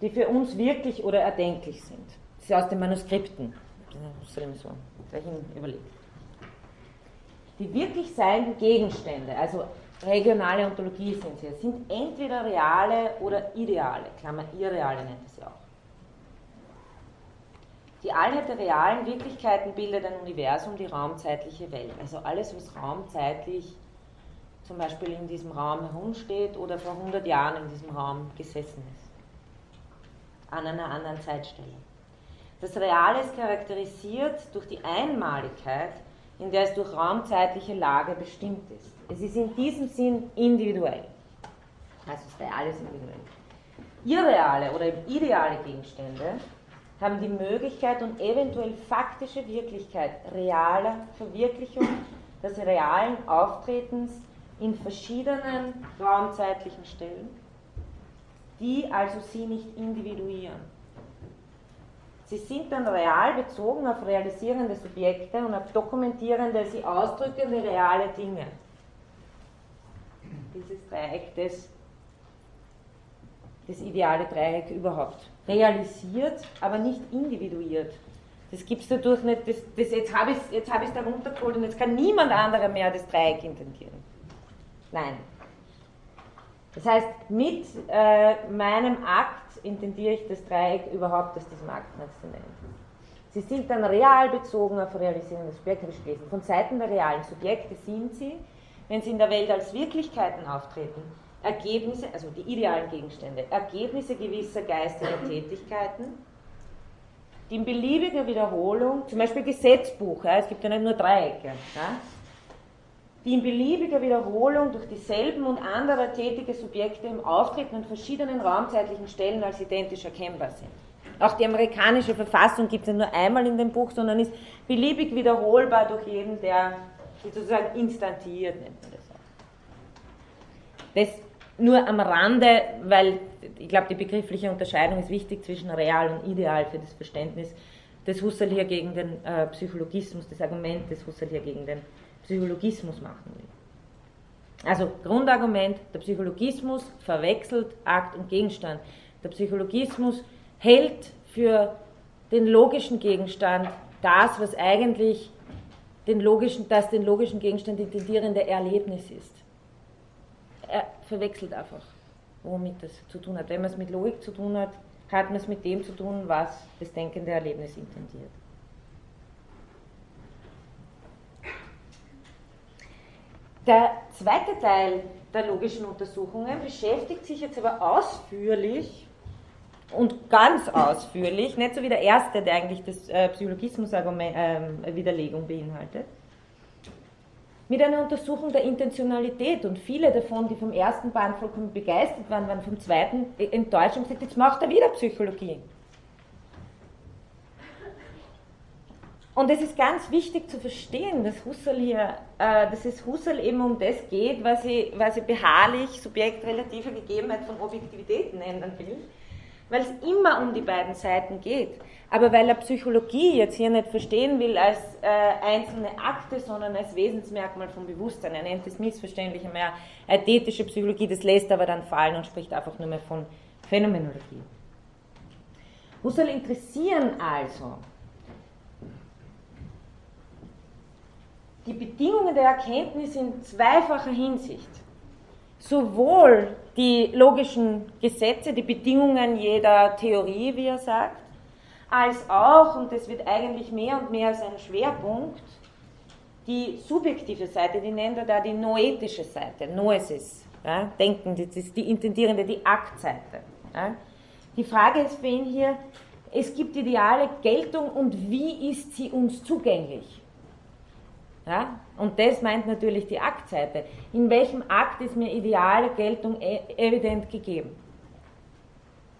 die für uns wirklich oder erdenklich sind. Das ist aus den Manuskripten. Husserl so überlegt. Die wirklich seienden Gegenstände, also regionale Ontologie sind sie, sind entweder reale oder ideale, Klammer irreale nennt es ja auch. Die Allheit der realen Wirklichkeiten bildet ein Universum, die raumzeitliche Welt. Also alles, was raumzeitlich zum Beispiel in diesem Raum herumsteht oder vor 100 Jahren in diesem Raum gesessen ist. An einer anderen Zeitstelle. Das Reale ist charakterisiert durch die Einmaligkeit, in der es durch raumzeitliche Lage bestimmt ist. Es ist in diesem Sinn individuell. Also ist individuell. Irreale oder ideale Gegenstände haben die Möglichkeit und eventuell faktische Wirklichkeit realer Verwirklichung des realen Auftretens in verschiedenen raumzeitlichen Stellen, die also sie nicht individuieren. Sie sind dann real bezogen auf realisierende Subjekte und auf dokumentierende, sie ausdrückende reale Dinge. Dieses Dreieck, das, das ideale Dreieck überhaupt. Realisiert, aber nicht individuiert. Das gibt es dadurch nicht, das, das jetzt habe ich es hab da runtergeholt und jetzt kann niemand anderer mehr das Dreieck intendieren. Nein. Das heißt, mit äh, meinem Akt intendiere ich das Dreieck überhaupt aus diesem Akt nicht zu nennen. Sie sind dann real bezogen auf realisierende Subjekte gelesen. Von Seiten der realen Subjekte sind sie, wenn sie in der Welt als Wirklichkeiten auftreten, Ergebnisse, also die idealen Gegenstände, Ergebnisse gewisser geistiger Tätigkeiten, die in beliebiger Wiederholung, zum Beispiel Gesetzbuch, ja, es gibt ja nicht nur Dreiecke, ja, die in beliebiger Wiederholung durch dieselben und andere tätige Subjekte im Auftreten an verschiedenen raumzeitlichen Stellen als identisch erkennbar sind. Auch die amerikanische Verfassung gibt es nicht nur einmal in dem Buch, sondern ist beliebig wiederholbar durch jeden, der sozusagen instantiert, nennt man das auch. Das nur am Rande, weil ich glaube, die begriffliche Unterscheidung ist wichtig zwischen real und ideal für das Verständnis des Husserl hier gegen den äh, Psychologismus, das Argument des Husserl hier gegen den Psychologismus machen will. Also Grundargument, der Psychologismus verwechselt Akt und Gegenstand. Der Psychologismus hält für den logischen Gegenstand das, was eigentlich den logischen, das den logischen Gegenstand intendierende Erlebnis ist. Er verwechselt einfach, womit das zu tun hat. Wenn man es mit Logik zu tun hat, hat man es mit dem zu tun, was das denkende Erlebnis intendiert. Der zweite Teil der logischen Untersuchungen beschäftigt sich jetzt aber ausführlich und ganz ausführlich, nicht so wie der erste, der eigentlich das äh, Psychologismus-Widerlegung ähm, beinhaltet, mit einer Untersuchung der Intentionalität. Und viele davon, die vom ersten Band vollkommen begeistert waren, waren vom zweiten enttäuscht und gesagt, jetzt macht er wieder Psychologie. Und es ist ganz wichtig zu verstehen, dass Husserl hier, äh, dass es Husserl eben um das geht, was sie, was sie beharrlich subjektrelative Gegebenheit von Objektivität nennen will, weil es immer um die beiden Seiten geht. Aber weil er Psychologie jetzt hier nicht verstehen will als äh, einzelne Akte, sondern als Wesensmerkmal vom Bewusstsein. Er nennt es missverständlich mehr ästhetische Psychologie, das lässt aber dann fallen und spricht einfach nur mehr von Phänomenologie. Husserl interessieren also die Bedingungen der Erkenntnis in zweifacher Hinsicht. Sowohl die logischen Gesetze, die Bedingungen jeder Theorie, wie er sagt, als auch, und das wird eigentlich mehr und mehr sein Schwerpunkt, die subjektive Seite, die nennt er da die noetische Seite, Noesis, ja, Denken, das ist die intendierende, die Aktseite. Ja. Die Frage ist für ihn hier, es gibt ideale Geltung und wie ist sie uns zugänglich? Ja? Und das meint natürlich die Aktseite. In welchem Akt ist mir ideale Geltung e evident gegeben?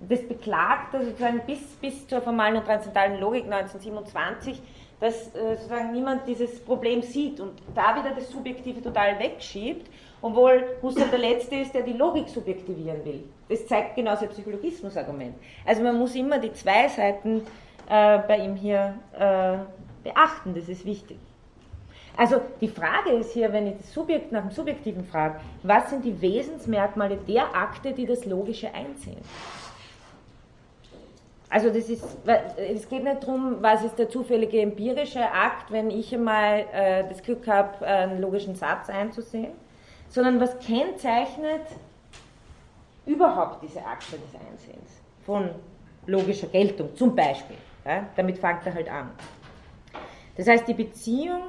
Das beklagt also sozusagen bis, bis zur formalen und transzendentalen Logik 1927, dass äh, sozusagen niemand dieses Problem sieht und da wieder das Subjektive total wegschiebt, obwohl Husserl der Letzte ist, der die Logik subjektivieren will. Das zeigt genau sein Psychologismus-Argument. Also man muss immer die zwei Seiten äh, bei ihm hier äh, beachten, das ist wichtig. Also die Frage ist hier, wenn ich das Subjekt nach dem Subjektiven frage, was sind die Wesensmerkmale der Akte, die das Logische einsehen? Also das ist, es geht nicht darum, was ist der zufällige empirische Akt, wenn ich einmal äh, das Glück habe, einen logischen Satz einzusehen, sondern was kennzeichnet überhaupt diese Akte des Einsehens von logischer Geltung, zum Beispiel. Ja, damit fängt er halt an. Das heißt, die Beziehung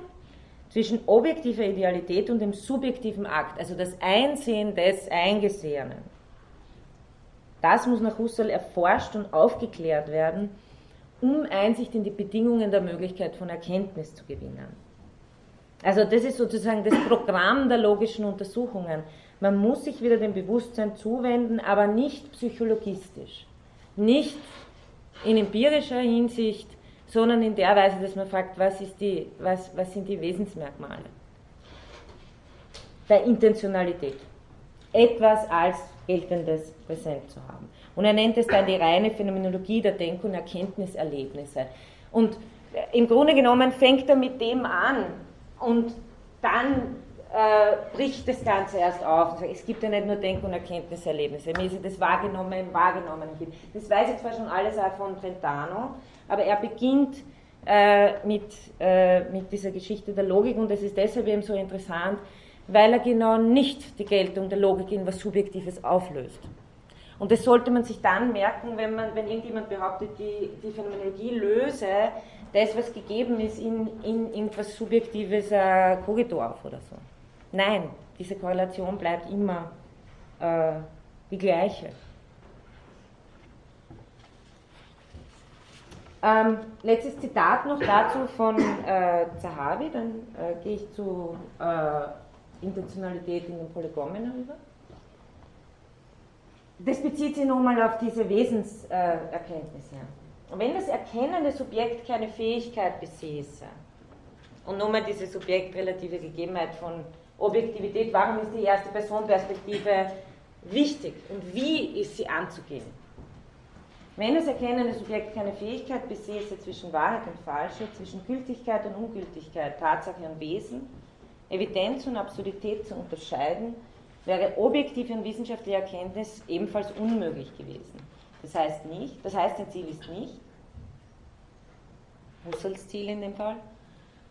zwischen objektiver Idealität und dem subjektiven Akt, also das Einsehen des Eingesehenen. Das muss nach Husserl erforscht und aufgeklärt werden, um Einsicht in die Bedingungen der Möglichkeit von Erkenntnis zu gewinnen. Also das ist sozusagen das Programm der logischen Untersuchungen. Man muss sich wieder dem Bewusstsein zuwenden, aber nicht psychologistisch, nicht in empirischer Hinsicht, sondern in der Weise, dass man fragt, was, die, was, was sind die Wesensmerkmale der Intentionalität. Etwas als geltendes präsent zu haben. Und er nennt es dann die reine Phänomenologie der Denk- und Erkenntniserlebnisse. Und im Grunde genommen fängt er mit dem an und dann äh, bricht das Ganze erst auf. Es gibt ja nicht nur Denk- und Erkenntniserlebnisse. Mir ist das wahrgenommen, wahrgenommen. Das weiß ich zwar schon alles auch von Brentano, aber er beginnt äh, mit, äh, mit dieser Geschichte der Logik und es ist deshalb eben so interessant, weil er genau nicht die Geltung der Logik in was Subjektives auflöst. Und das sollte man sich dann merken, wenn, man, wenn irgendjemand behauptet, die, die Phänomenologie löse das, was gegeben ist, in, in, in was Subjektives äh, Kogito auf oder so. Nein, diese Korrelation bleibt immer äh, die gleiche. Ähm, letztes Zitat noch dazu von äh, Zahavi, dann äh, gehe ich zu äh, Intentionalität in den Polygomen rüber. Das bezieht sich nun mal auf diese Wesenserkenntnisse. Und wenn das erkennende Subjekt keine Fähigkeit besäße, und nun mal diese subjektrelative Gegebenheit von Objektivität, warum ist die erste Personperspektive wichtig und wie ist sie anzugehen? Wenn das erkennende Subjekt keine Fähigkeit besäße, zwischen Wahrheit und Falsche, zwischen Gültigkeit und Ungültigkeit, Tatsache und Wesen, Evidenz und Absurdität zu unterscheiden, wäre objektive und wissenschaftliche Erkenntnis ebenfalls unmöglich gewesen. Das heißt nicht, das heißt, ein Ziel ist nicht, Husserls Ziel in dem Fall,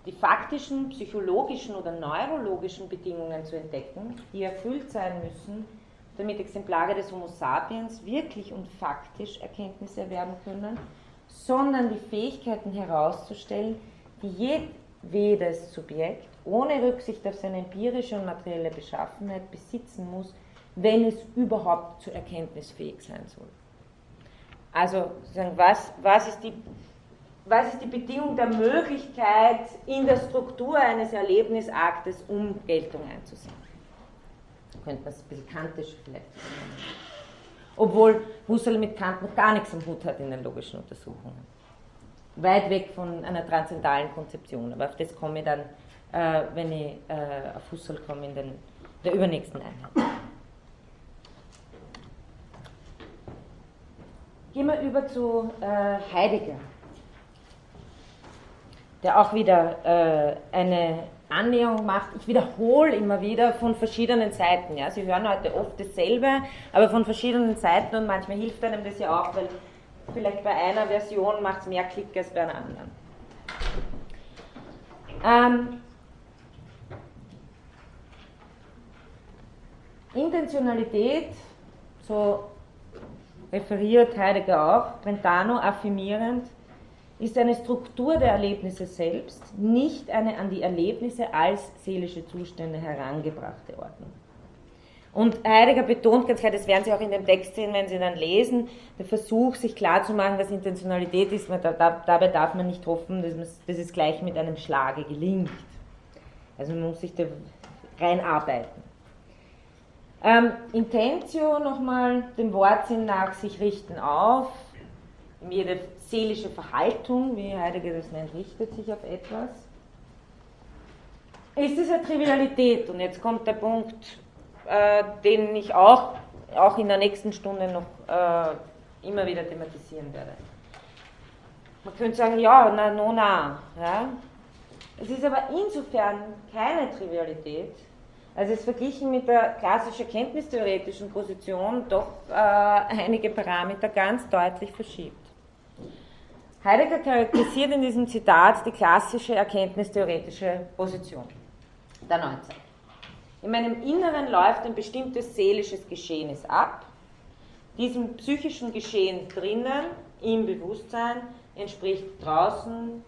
die faktischen, psychologischen oder neurologischen Bedingungen zu entdecken, die erfüllt sein müssen, damit Exemplare des Homo sapiens wirklich und faktisch Erkenntnisse erwerben können, sondern die Fähigkeiten herauszustellen, die jedes Subjekt ohne Rücksicht auf seine empirische und materielle Beschaffenheit besitzen muss, wenn es überhaupt zur Erkenntnis fähig sein soll. Also, was, was, ist die, was ist die Bedingung der Möglichkeit in der Struktur eines Erlebnisaktes, um Geltung einzusehen? Könnte man es ein bisschen kantisch vielleicht. Obwohl Husserl mit Kant noch gar nichts am Hut hat in den logischen Untersuchungen. Weit weg von einer transzendalen Konzeption, aber auf das komme ich dann, äh, wenn ich äh, auf Husserl komme, in den, der übernächsten Einheit. Gehen wir über zu äh, Heidegger, der auch wieder äh, eine Annäherung macht. Ich wiederhole immer wieder von verschiedenen Seiten. Ja. Sie hören heute oft dasselbe, aber von verschiedenen Seiten und manchmal hilft einem das ja auch, weil vielleicht bei einer Version macht es mehr Klick als bei einer anderen. Ähm, Intentionalität, so referiert Heidegger auch, Brentano affirmierend, ist eine Struktur der Erlebnisse selbst, nicht eine an die Erlebnisse als seelische Zustände herangebrachte Ordnung. Und Heidegger betont ganz klar, das werden Sie auch in dem Text sehen, wenn Sie dann lesen, der Versuch, sich klarzumachen, was Intentionalität ist, dabei darf man nicht hoffen, dass, es gleich mit einem Schlage gelingt. Also man muss sich da reinarbeiten. Ähm, Intentio nochmal, dem Wortsinn nach sich richten auf, jede seelische Verhaltung, wie Heidegger das nennt, richtet sich auf etwas. Ist es eine Trivialität? Und jetzt kommt der Punkt, äh, den ich auch, auch in der nächsten Stunde noch äh, immer wieder thematisieren werde. Man könnte sagen, ja, na, no, na. Ja? Es ist aber insofern keine Trivialität, also es verglichen mit der klassischen kenntnistheoretischen Position doch äh, einige Parameter ganz deutlich verschiebt. Heidegger charakterisiert in diesem Zitat die klassische erkenntnistheoretische Position der Neuzeit. In meinem Inneren läuft ein bestimmtes seelisches Geschehnis ab. Diesem psychischen Geschehen drinnen, im Bewusstsein, entspricht draußen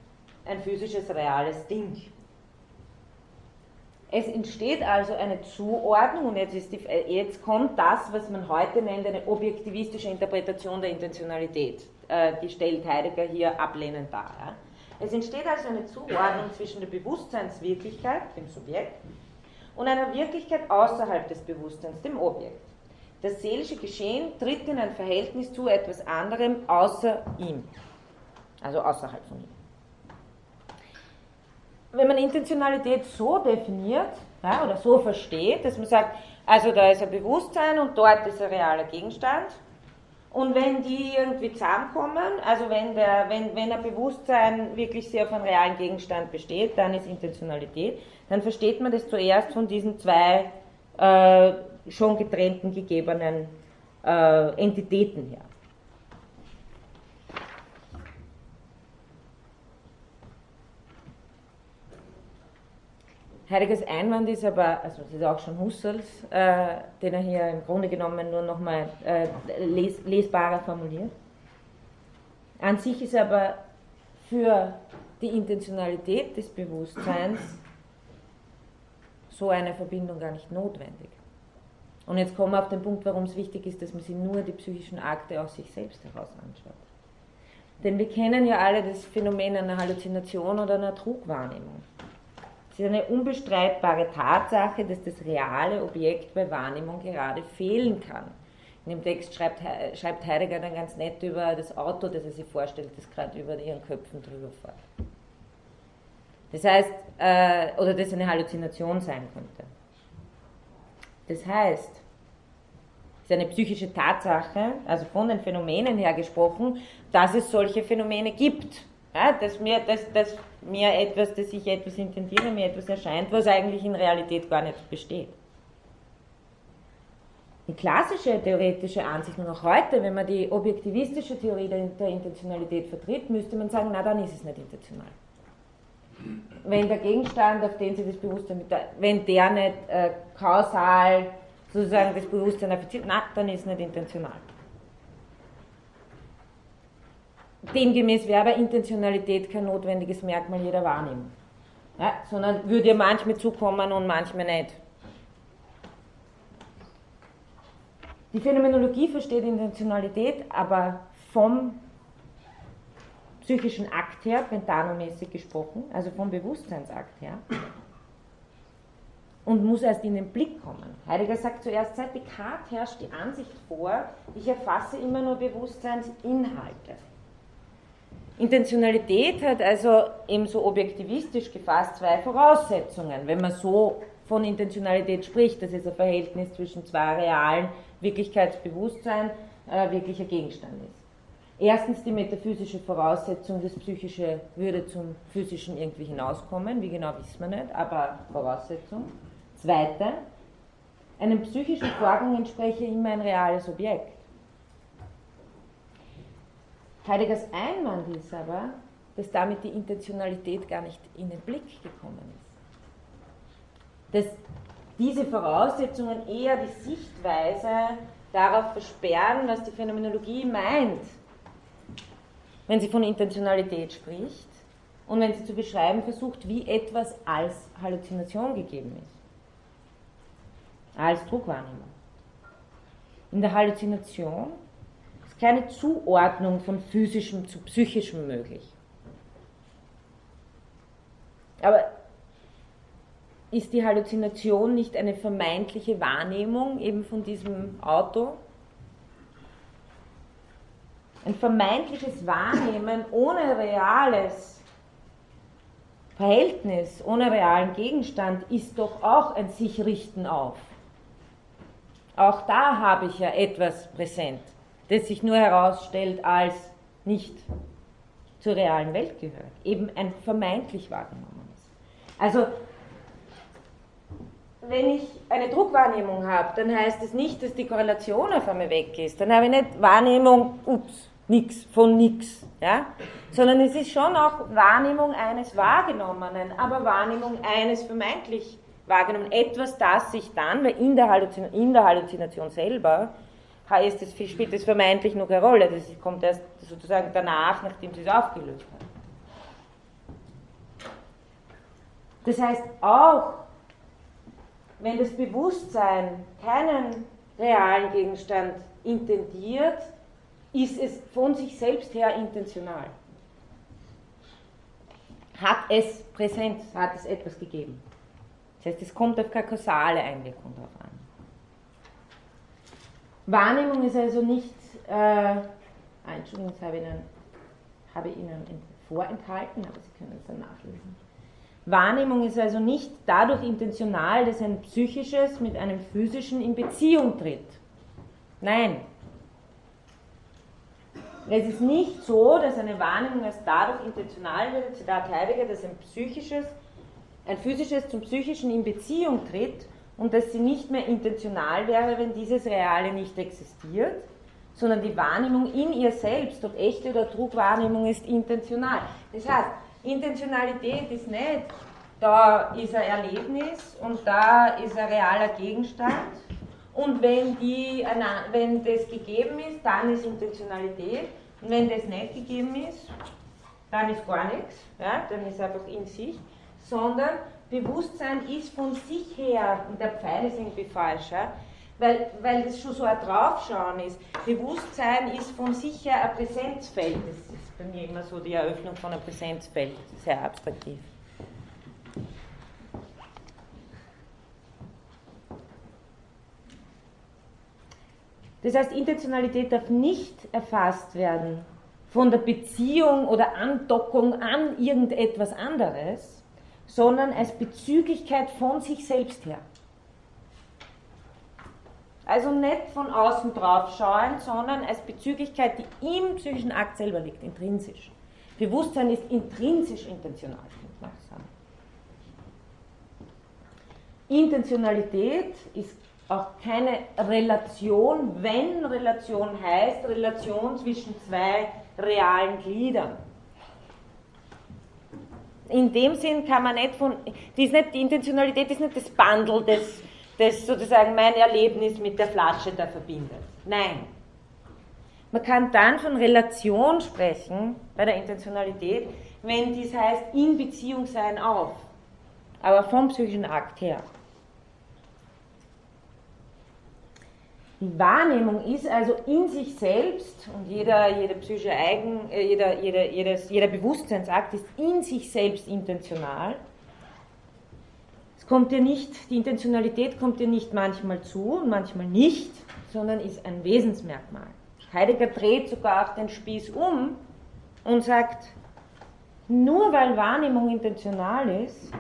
ein physisches, reales Ding. Es entsteht also eine Zuordnung und jetzt, die, jetzt, kommt das, was man heute nennt, eine objektivistische Interpretation der Intentionalität. Äh, die stellt Heidegger hier ablehnend dar. Es entsteht also eine Zuordnung zwischen der Bewusstseinswirklichkeit, dem Subjekt, und einer Wirklichkeit außerhalb des Bewusstseins, dem Objekt. Das seelische Geschehen tritt in ein Verhältnis zu etwas anderem außer ihm, also außerhalb von ihm. Wenn man Intentionalität so definiert ja, oder so versteht, dass man sagt, also da ist ein Bewusstsein und dort ist ein realer Gegenstand, und wenn die irgendwie zusammenkommen, also wenn, der, wenn, wenn ein Bewusstsein wirklich sehr auf einem realen Gegenstand besteht, dann ist Intentionalität dann versteht man das zuerst von diesen zwei äh, schon getrennten gegebenen äh, Entitäten her. Heideggers Einwand ist aber, also das ist auch schon Husserls, äh, den er hier im Grunde genommen nur nochmal äh, les, lesbarer formuliert. An sich ist aber für die Intentionalität des Bewusstseins so eine Verbindung gar nicht notwendig. Und jetzt kommen wir auf den Punkt, warum es wichtig ist, dass man sich nur die psychischen Akte aus sich selbst heraus anschaut. Denn wir kennen ja alle das Phänomen einer Halluzination oder einer Trugwahrnehmung. Es ist eine unbestreitbare Tatsache, dass das reale Objekt bei Wahrnehmung gerade fehlen kann. In dem Text schreibt, schreibt Heidegger dann ganz nett über das Auto, das er sich vorstellt, das gerade über ihren Köpfen drüber fährt. Das heißt, äh, oder das eine Halluzination sein könnte. Das heißt, es ist eine psychische Tatsache, also von den Phänomenen her gesprochen, dass es solche Phänomene gibt. Ja, dass, mir, dass, dass mir etwas, dass ich etwas intendiere, mir etwas erscheint, was eigentlich in Realität gar nicht besteht. Die klassische theoretische Ansicht, und auch heute, wenn man die objektivistische Theorie der, der Intentionalität vertritt, müsste man sagen, na dann ist es nicht intentional wenn der Gegenstand, auf den Sie das Bewusstsein mit der, wenn der nicht äh, kausal sozusagen das Bewusstsein affiziert, na, dann ist es nicht intentional. Demgemäß wäre aber Intentionalität kein notwendiges Merkmal jeder Wahrnehmung. Ja, sondern würde ihr manchmal zukommen und manchmal nicht. Die Phänomenologie versteht Intentionalität aber vom psychischen Akt her, pentanomäßig gesprochen, also vom Bewusstseinsakt her, und muss erst in den Blick kommen. Heidegger sagt zuerst, seit Descartes herrscht die Ansicht vor, ich erfasse immer nur Bewusstseinsinhalte. Intentionalität hat also ebenso objektivistisch gefasst zwei Voraussetzungen, wenn man so von Intentionalität spricht, dass es ein Verhältnis zwischen zwei realen Wirklichkeitsbewusstsein äh, wirklicher Gegenstand ist. Erstens die metaphysische Voraussetzung, das Psychische würde zum Physischen irgendwie hinauskommen, wie genau wissen wir nicht, aber Voraussetzung. Zweite, einem psychischen Vorgang entspreche immer ein reales Objekt. Heideggers Einwand ist aber, dass damit die Intentionalität gar nicht in den Blick gekommen ist. Dass diese Voraussetzungen eher die Sichtweise darauf versperren, was die Phänomenologie meint wenn sie von Intentionalität spricht und wenn sie zu beschreiben versucht, wie etwas als Halluzination gegeben ist. Als Druckwahrnehmung. In der Halluzination ist keine Zuordnung von physischem zu psychischem möglich. Aber ist die Halluzination nicht eine vermeintliche Wahrnehmung eben von diesem Auto? Ein vermeintliches Wahrnehmen ohne reales Verhältnis, ohne realen Gegenstand ist doch auch ein sich richten auf. Auch da habe ich ja etwas präsent, das sich nur herausstellt als nicht zur realen Welt gehört, eben ein vermeintlich wahrgenommenes. Also wenn ich eine Druckwahrnehmung habe, dann heißt es nicht, dass die Korrelation auf einmal weg ist. Dann habe ich nicht Wahrnehmung, ups, nix, von nix, ja? sondern es ist schon auch Wahrnehmung eines Wahrgenommenen, aber Wahrnehmung eines vermeintlich wahrgenommen. Etwas, das sich dann, weil in der, Halluzin in der Halluzination selber heißt es, spielt es vermeintlich noch eine Rolle. Das kommt erst sozusagen danach, nachdem sie es aufgelöst hat. Das heißt, auch wenn das Bewusstsein keinen realen Gegenstand intendiert, ist es von sich selbst her intentional. Hat es Präsenz, hat es etwas gegeben. Das heißt, es kommt auf keine kausale Einwirkung darauf an. Wahrnehmung ist also nicht, äh, Entschuldigung, das habe ich Ihnen, habe ich Ihnen vorenthalten, aber Sie können es dann nachlesen. Wahrnehmung ist also nicht dadurch intentional, dass ein psychisches mit einem physischen in Beziehung tritt. Nein. Es ist nicht so, dass eine Wahrnehmung erst dadurch intentional wird, Zitat Heidegger, dass ein psychisches, ein physisches zum psychischen in Beziehung tritt und dass sie nicht mehr intentional wäre, wenn dieses Reale nicht existiert, sondern die Wahrnehmung in ihr selbst, ob echte oder Trugwahrnehmung, ist intentional. Das heißt, Intentionalität ist nicht, da ist ein Erlebnis und da ist ein realer Gegenstand. Und wenn, die, wenn das gegeben ist, dann ist Intentionalität. Und wenn das nicht gegeben ist, dann ist gar nichts, ja, dann ist einfach in sich. Sondern Bewusstsein ist von sich her, und der Pfeil ist irgendwie falsch, ja, weil, weil das schon so ein Draufschauen ist. Bewusstsein ist von sich her ein Präsenzfeld. Das ist bei mir immer so die Eröffnung von einem Präsenzfeld, sehr abstraktiv. Das heißt, Intentionalität darf nicht erfasst werden von der Beziehung oder Andockung an irgendetwas anderes, sondern als Bezüglichkeit von sich selbst her. Also nicht von außen drauf schauen, sondern als Bezüglichkeit, die im psychischen Akt selber liegt, intrinsisch. Bewusstsein ist intrinsisch intentional. Intentionalität ist auch keine Relation, wenn Relation heißt, Relation zwischen zwei realen Gliedern. In dem Sinn kann man nicht von, die, ist nicht, die Intentionalität ist nicht das Bundle, das das sozusagen mein Erlebnis mit der Flasche da verbindet. Nein. Man kann dann von Relation sprechen bei der Intentionalität, wenn dies heißt, in Beziehung sein auf, aber vom psychischen Akt her. Die Wahrnehmung ist also in sich selbst und jeder, jeder psychische Eigen, äh, jeder, jeder, jedes, jeder Bewusstseinsakt ist in sich selbst intentional es kommt dir nicht, die Intentionalität kommt dir nicht manchmal zu und manchmal nicht, sondern ist ein Wesensmerkmal. Heidegger dreht sogar auch den Spieß um und sagt, nur weil Wahrnehmung intentional ist,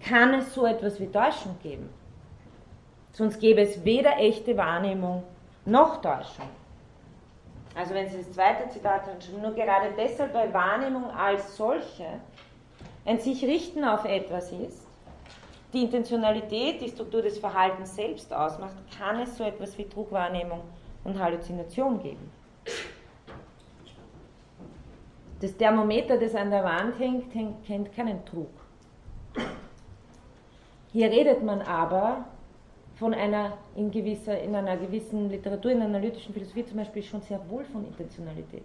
kann es so etwas wie Täuschung geben. Sonst gäbe es weder echte Wahrnehmung noch Täuschung. Also wenn Sie das zweite Zitat anschauen, nur gerade deshalb, weil Wahrnehmung als solche ein sich richten auf etwas ist, die Intentionalität, die Struktur des Verhaltens selbst ausmacht, kann es so etwas wie Trugwahrnehmung und Halluzination geben. Das Thermometer, das an der Wand hängt, hängt kennt keinen Trug. Hier redet man aber von einer in, gewisser, in einer gewissen Literatur, in einer analytischen Philosophie zum Beispiel schon sehr wohl von Intentionalität.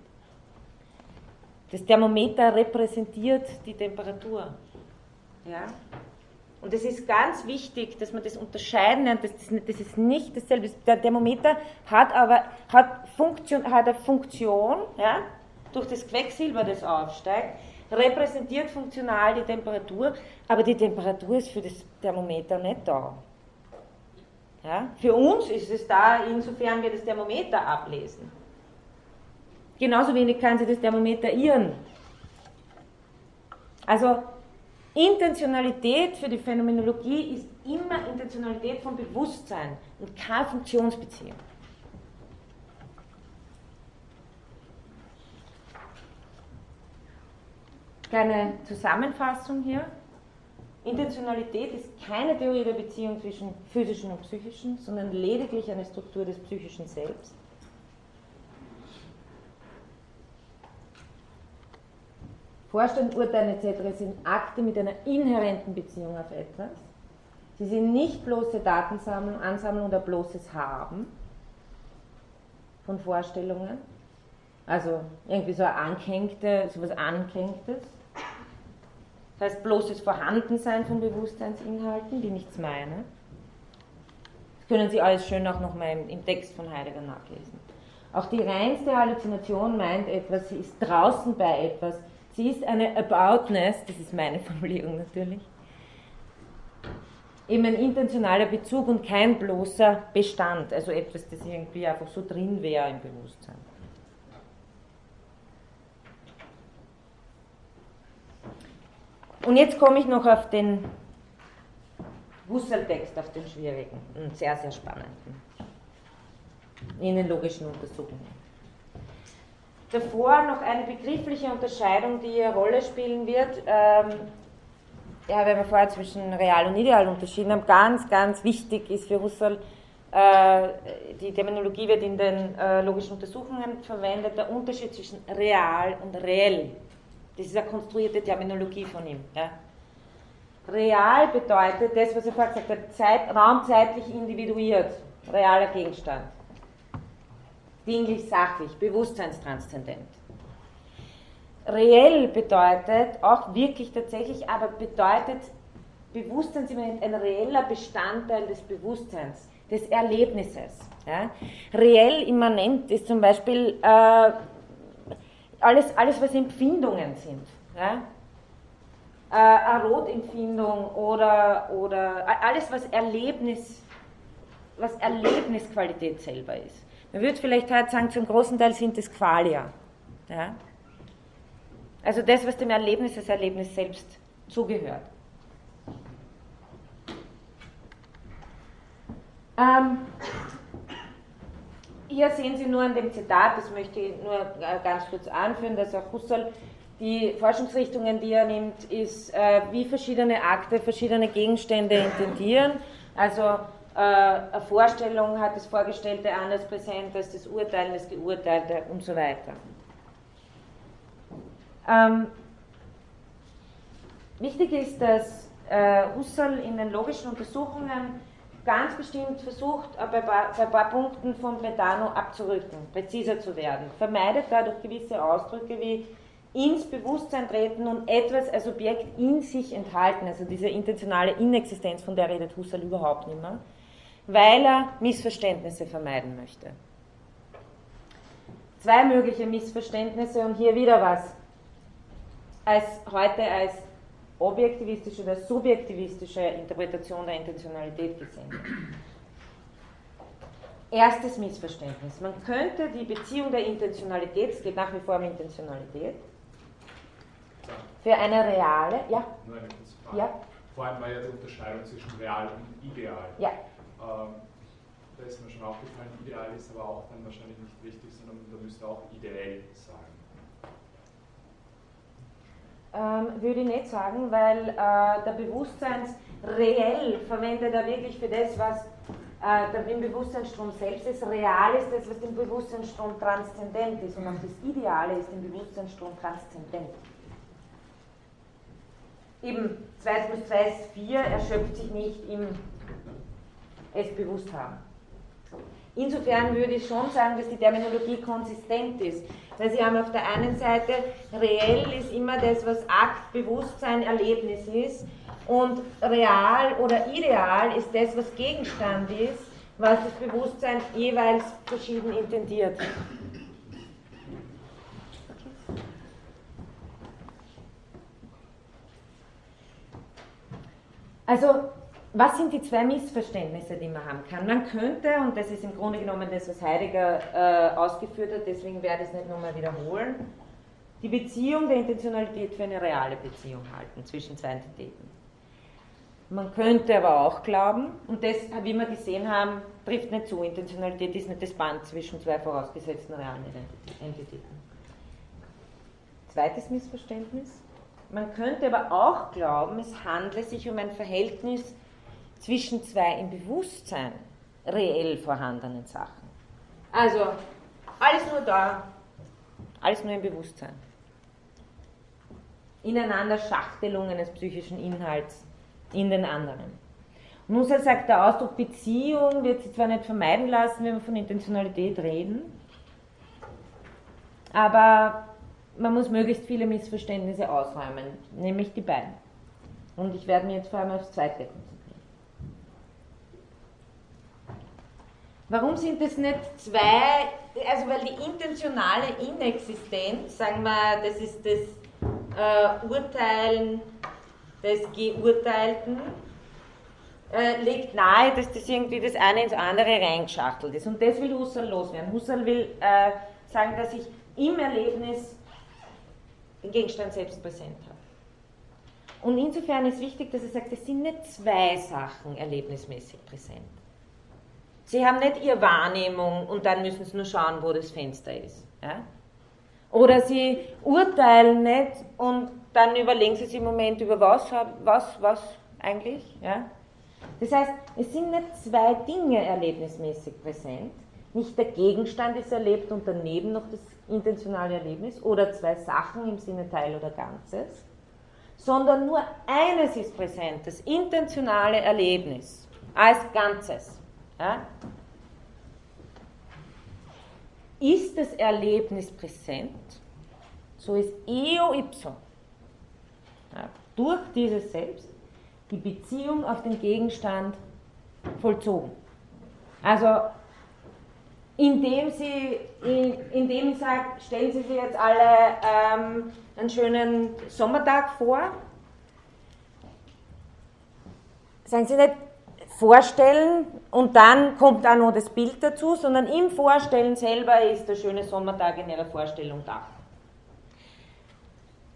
Das Thermometer repräsentiert die Temperatur. Ja? Und es ist ganz wichtig, dass man das unterscheiden lernt. Das, das, ist nicht dasselbe. Der Thermometer hat aber hat Funktion, hat eine Funktion, ja, durch das Quecksilber, das aufsteigt, repräsentiert funktional die Temperatur, aber die Temperatur ist für das Thermometer nicht da. Ja? Für uns ist es da, insofern wir das Thermometer ablesen. Genauso wenig kann sie das Thermometer irren. Also Intentionalität für die Phänomenologie ist immer Intentionalität von Bewusstsein und keine Funktionsbeziehung. Kleine Zusammenfassung hier. Intentionalität ist keine Theorie der Beziehung zwischen physischen und psychischen, sondern lediglich eine Struktur des psychischen Selbst. Vorstand, Urteile etc. sind Akte mit einer inhärenten Beziehung auf etwas. Sie sind nicht bloße Datensammlung, Ansammlung oder bloßes Haben von Vorstellungen. Also irgendwie so ein angehängte, so was. Das heißt bloßes Vorhandensein von Bewusstseinsinhalten, die nichts meinen. Das können Sie alles schön auch nochmal im, im Text von Heidegger nachlesen. Auch die reinste Halluzination meint etwas, sie ist draußen bei etwas, Sie ist eine Aboutness, das ist meine Formulierung natürlich, eben ein intentionaler Bezug und kein bloßer Bestand, also etwas, das irgendwie einfach so drin wäre im Bewusstsein. Und jetzt komme ich noch auf den Husserl-Text, auf den schwierigen und sehr, sehr spannenden, in den logischen Untersuchungen. Davor noch eine begriffliche Unterscheidung, die eine Rolle spielen wird. Ähm, ja, wenn wir vorher zwischen Real und Ideal unterschieden haben, ganz, ganz wichtig ist für Husserl, äh, die Terminologie wird in den äh, logischen Untersuchungen verwendet, der Unterschied zwischen real und reell. Das ist eine konstruierte Terminologie von ihm. Ja. Real bedeutet das, was er vorher gesagt hat, Zeit, raumzeitlich individuiert, realer Gegenstand dinglich sachlich, bewusstseinstranszendent. Reell bedeutet auch wirklich tatsächlich, aber bedeutet Bewusstseinsimmanent ein reeller Bestandteil des Bewusstseins, des Erlebnisses. Ja? Reell immanent ist zum Beispiel äh, alles, alles, was Empfindungen sind. Ja? Äh, eine Rotempfindung oder, oder alles, was Erlebnis, was Erlebnisqualität selber ist. Man würde vielleicht heute sagen, zum großen Teil sind es Qualia. Ja? Also das, was dem Erlebnis als Erlebnis selbst zugehört. Ähm, hier sehen Sie nur an dem Zitat, das möchte ich nur ganz kurz anführen, dass auch Husserl die Forschungsrichtungen, die er nimmt, ist, äh, wie verschiedene Akte, verschiedene Gegenstände intendieren. Also äh, eine Vorstellung hat das Vorgestellte anders präsent als das Urteil, das Geurteilte und so weiter. Ähm, wichtig ist, dass äh, Husserl in den logischen Untersuchungen ganz bestimmt versucht, bei, bei ein paar Punkten von Bretano abzurücken, präziser zu werden. Vermeidet dadurch gewisse Ausdrücke wie ins Bewusstsein treten und etwas als Objekt in sich enthalten, also diese intentionale Inexistenz, von der redet Husserl überhaupt nicht mehr weil er Missverständnisse vermeiden möchte. Zwei mögliche Missverständnisse und hier wieder was als heute als objektivistische oder subjektivistische Interpretation der Intentionalität gesehen wird. Erstes Missverständnis. Man könnte die Beziehung der Intentionalität, es geht nach wie vor um Intentionalität, für eine reale, ja? Nur eine kurze Frage. Ja? Vor allem war ja die Unterscheidung zwischen real und ideal. Ja. Ähm, da ist mir schon aufgefallen, ideal ist aber auch dann wahrscheinlich nicht richtig, sondern da müsste auch ideell sagen. Ähm, würde ich nicht sagen, weil äh, der Bewusstseins reell verwendet er wirklich für das, was äh, im Bewusstseinsstrom selbst ist. Real ist das, was im Bewusstseinsstrom transzendent ist und auch das Ideale ist im Bewusstseinsstrom transzendent. Eben 2 plus 2 ist 4, erschöpft sich nicht im es bewusst haben. Insofern würde ich schon sagen, dass die Terminologie konsistent ist. Weil Sie haben auf der einen Seite, reell ist immer das, was Akt, Bewusstsein, Erlebnis ist. Und real oder ideal ist das, was Gegenstand ist, was das Bewusstsein jeweils verschieden intendiert. Also, was sind die zwei Missverständnisse, die man haben kann? Man könnte, und das ist im Grunde genommen das, was Heidegger äh, ausgeführt hat, deswegen werde ich es nicht nochmal wiederholen, die Beziehung der Intentionalität für eine reale Beziehung halten zwischen zwei Entitäten. Man könnte aber auch glauben, und das, wie wir gesehen haben, trifft nicht zu. Intentionalität ist nicht das Band zwischen zwei vorausgesetzten realen Entitäten. Zweites Missverständnis. Man könnte aber auch glauben, es handle sich um ein Verhältnis zwischen zwei im Bewusstsein reell vorhandenen Sachen. Also, alles nur da, alles nur im Bewusstsein. Ineinander Schachtelungen des psychischen Inhalts in den anderen. Husserl sagt, der Ausdruck Beziehung wird sich zwar nicht vermeiden lassen, wenn wir von Intentionalität reden, aber man muss möglichst viele Missverständnisse ausräumen, nämlich die beiden. Und ich werde mich jetzt vor allem aufs zweite konzentrieren. Warum sind es nicht zwei, also weil die intentionale Inexistenz, sagen wir, das ist das äh, Urteilen des Geurteilten, äh, legt nahe, dass das irgendwie das eine ins andere reingeschachtelt ist. Und das will Husserl loswerden. Husserl will äh, sagen, dass ich im Erlebnis den Gegenstand selbst präsent habe. Und insofern ist wichtig, dass er sagt, es sind nicht zwei Sachen erlebnismäßig präsent. Sie haben nicht ihre Wahrnehmung und dann müssen sie nur schauen, wo das Fenster ist. Ja? Oder sie urteilen nicht und dann überlegen sie sich im Moment über was, was, was eigentlich. Ja? Das heißt, es sind nicht zwei Dinge erlebnismäßig präsent. Nicht der Gegenstand ist erlebt und daneben noch das intentionale Erlebnis oder zwei Sachen im Sinne Teil oder Ganzes, sondern nur eines ist präsent, das intentionale Erlebnis als Ganzes. Ja? Ist das Erlebnis präsent, so ist eo ipso ja, durch dieses Selbst die Beziehung auf den Gegenstand vollzogen. Also indem, sie, indem ich sage, stellen Sie sich jetzt alle ähm, einen schönen Sommertag vor, sagen Sie nicht vorstellen und dann kommt auch noch das Bild dazu, sondern im Vorstellen selber ist der schöne Sommertag in Ihrer Vorstellung da.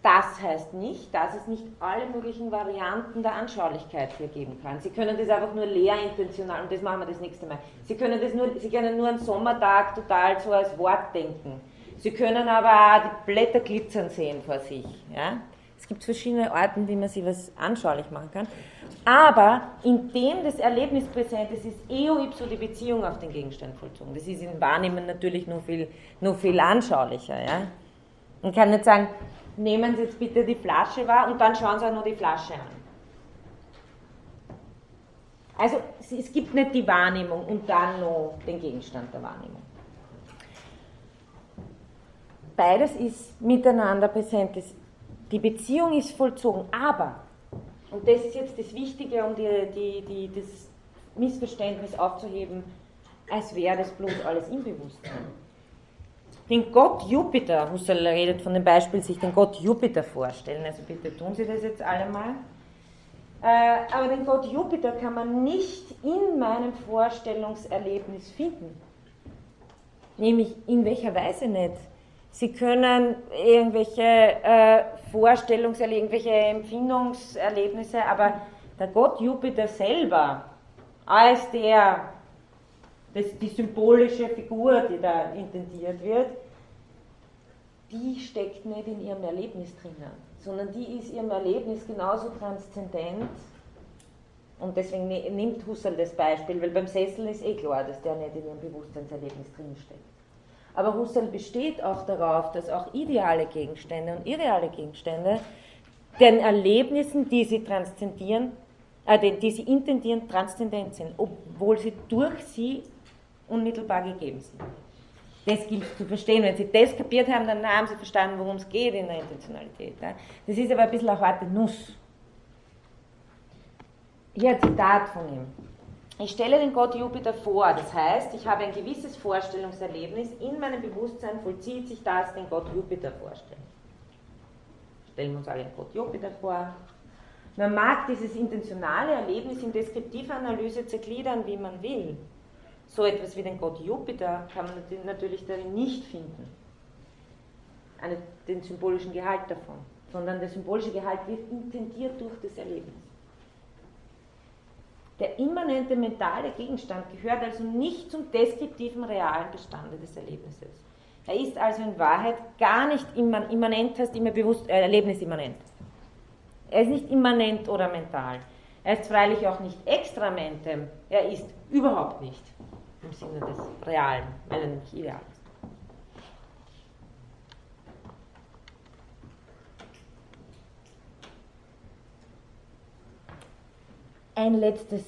Das heißt nicht, dass es nicht alle möglichen Varianten der Anschaulichkeit hier geben kann. Sie können das einfach nur lehrintentional, und das machen wir das nächste Mal. Sie können, das nur, Sie können nur einen Sommertag total so als Wort denken. Sie können aber auch die Blätter glitzern sehen vor sich. Ja? Es gibt verschiedene Arten, wie man sich was anschaulich machen kann. Aber indem das Erlebnis präsent ist, ist eo ipso die Beziehung auf den Gegenstand vollzogen. Das ist in Wahrnehmen natürlich nur viel, nur viel anschaulicher. Ja? Man kann nicht sagen, nehmen Sie jetzt bitte die Flasche wahr und dann schauen Sie auch nur die Flasche an. Also es gibt nicht die Wahrnehmung und dann noch den Gegenstand der Wahrnehmung. Beides ist miteinander präsent. Die Beziehung ist vollzogen, aber, und das ist jetzt das Wichtige, um die, die, die, das Missverständnis aufzuheben, als wäre das bloß alles im Bewusstsein den Gott Jupiter, Husserl redet von dem Beispiel, sich den Gott Jupiter vorstellen. Also bitte tun Sie das jetzt alle mal. Äh, aber den Gott Jupiter kann man nicht in meinem Vorstellungserlebnis finden. Nämlich in welcher Weise nicht. Sie können irgendwelche äh, Vorstellungserlebnisse, irgendwelche Empfindungserlebnisse, aber der Gott Jupiter selber als der das, die symbolische Figur, die da intendiert wird, die steckt nicht in ihrem Erlebnis drinnen, sondern die ist ihrem Erlebnis genauso transzendent. Und deswegen nimmt Husserl das Beispiel, weil beim Sessel ist eh klar, dass der nicht in ihrem Bewusstseinserlebnis drinsteckt. Aber Husserl besteht auch darauf, dass auch ideale Gegenstände und irreale Gegenstände den Erlebnissen, die sie transzendieren, äh, die sie intendieren, transzendent sind, obwohl sie durch sie unmittelbar gegeben sind. Das gilt zu verstehen. Wenn Sie das kapiert haben, dann haben Sie verstanden, worum es geht in der Intentionalität. Das ist aber ein bisschen eine harte Nuss. Hier ein Zitat von ihm. Ich stelle den Gott Jupiter vor, das heißt, ich habe ein gewisses Vorstellungserlebnis, in meinem Bewusstsein vollzieht sich das, den Gott Jupiter vorstellen. Stellen wir uns alle den Gott Jupiter vor. Man mag dieses intentionale Erlebnis in deskriptive Analyse zergliedern, wie man will. So etwas wie den Gott Jupiter kann man natürlich darin nicht finden, Eine, den symbolischen Gehalt davon, sondern der symbolische Gehalt wird intendiert durch das Erlebnis. Der immanente mentale Gegenstand gehört also nicht zum deskriptiven realen Bestande des Erlebnisses. Er ist also in Wahrheit gar nicht immanent, heißt immer bewusst, äh, erlebnisimmanent. Er ist nicht immanent oder mental. Er ist freilich auch nicht extramentem. Er ist überhaupt nicht im Sinne des Realen, weil er nicht ideal ist. Ein letztes,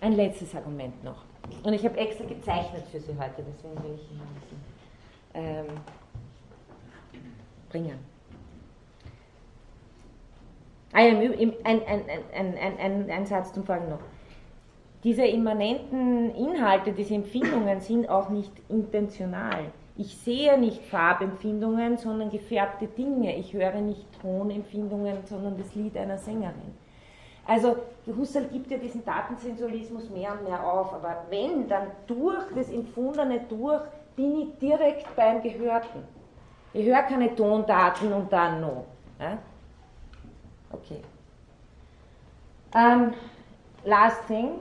ein letztes Argument noch. Und ich habe extra gezeichnet für Sie heute, deswegen will ich Ihnen ein bisschen ähm, bringen. Ah ja, ein, ein, ein, ein, Satz zum Folgen noch diese immanenten Inhalte, diese Empfindungen sind auch nicht intentional. Ich sehe nicht Farbempfindungen, sondern gefärbte Dinge. Ich höre nicht Tonempfindungen, sondern das Lied einer Sängerin. Also Husserl gibt ja diesen Datensensualismus mehr und mehr auf, aber wenn, dann durch das Empfundene durch bin ich direkt beim Gehörten. Ich höre keine Tondaten und dann noch. Ja? Okay. Um, last thing,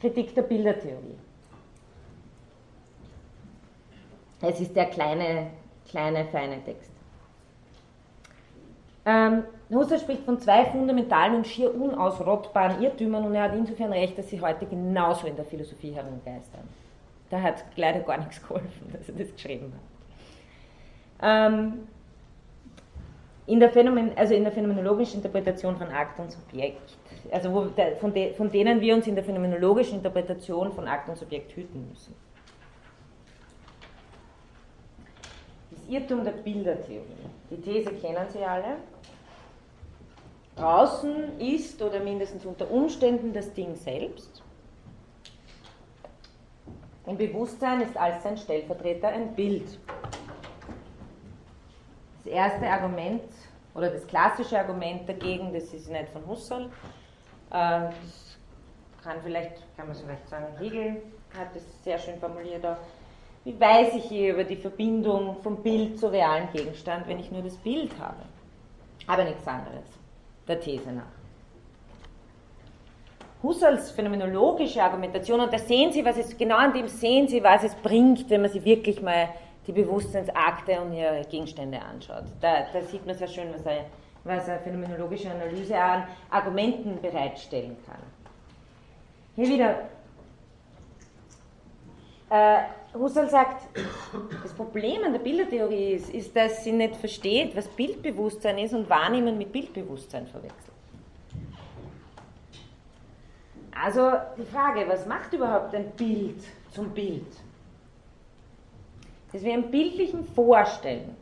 Kritik der Bildertheorie. Es ist der kleine, kleine, feine Text. Ähm, Husserl spricht von zwei fundamentalen und schier unausrottbaren Irrtümern und er hat insofern recht, dass sie heute genauso in der Philosophie herumgeistern. Da hat leider gar nichts geholfen, dass er das geschrieben hat. Ähm, in der, Phänomen, also in der phänomenologischen Interpretation von Akt und Subjekt also wo, von, de, von denen wir uns in der phänomenologischen Interpretation von Akt und Subjekt hüten müssen. Das Irrtum der Bildertheorie. Die These kennen Sie alle. Draußen ist oder mindestens unter Umständen das Ding selbst. Im Bewusstsein ist als sein Stellvertreter ein Bild. Das erste Argument oder das klassische Argument dagegen, das ist nicht von Husserl, äh, das kann vielleicht, kann man vielleicht sagen, Hegel hat es sehr schön formuliert auch. Wie weiß ich hier über die Verbindung vom Bild zu realen Gegenstand, wenn ich nur das Bild habe? Aber nichts anderes, der These nach. Husserls phänomenologische Argumentation, und da sehen Sie, was es, genau an dem sehen Sie, was es bringt, wenn man sich wirklich mal die Bewusstseinsakte und ihre Gegenstände anschaut. Da, da sieht man sehr schön, was er was eine phänomenologische Analyse an Argumenten bereitstellen kann. Hier wieder. Äh, Husserl sagt, das Problem an der Bildertheorie ist, ist, dass sie nicht versteht, was Bildbewusstsein ist und Wahrnehmen mit Bildbewusstsein verwechselt. Also die Frage, was macht überhaupt ein Bild zum Bild? Dass wir im bildlichen Vorstellen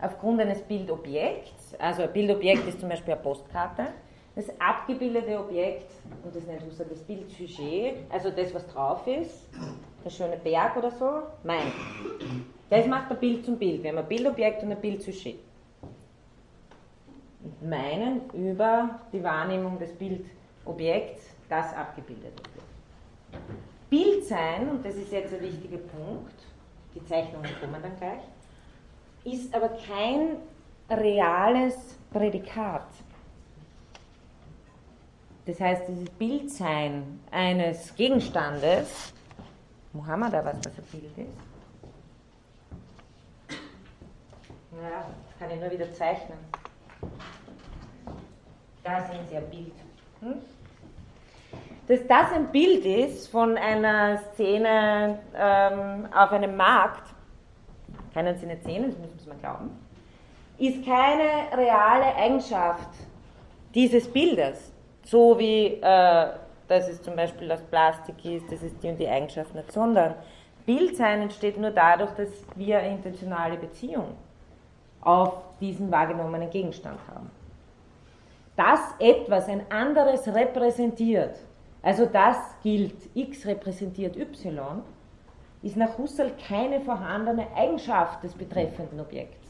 aufgrund eines Bildobjekts, also ein Bildobjekt ist zum Beispiel eine Postkarte, das abgebildete Objekt, und das nennt Husserl das Bildsujet, also das, was drauf ist, der schöne Berg oder so, mein. Das macht ein Bild zum Bild. Wir haben ein Bildobjekt und ein Bildsujet. Und meinen über die Wahrnehmung des Bildobjekts, das abgebildet wird. Bild sein, und das ist jetzt ein wichtiger Punkt, die Zeichnungen kommen dann gleich, ist aber kein reales Prädikat. Das heißt, dieses Bildsein eines Gegenstandes, Mohammed, was das ein Bild ist? Naja, das kann ich nur wieder zeichnen. Da sehen Sie ein Bild. Hm? Dass das ein Bild ist von einer Szene ähm, auf einem Markt, können Sie nicht sehen, das müssen Sie mal glauben, ist keine reale Eigenschaft dieses Bildes, so wie äh, dass es zum Beispiel aus Plastik ist, dass es die und die Eigenschaften hat, sondern Bildsein entsteht nur dadurch, dass wir eine intentionale Beziehung auf diesen wahrgenommenen Gegenstand haben. Dass etwas ein anderes repräsentiert, also das gilt, x repräsentiert y, ist nach Husserl keine vorhandene Eigenschaft des betreffenden Objekts.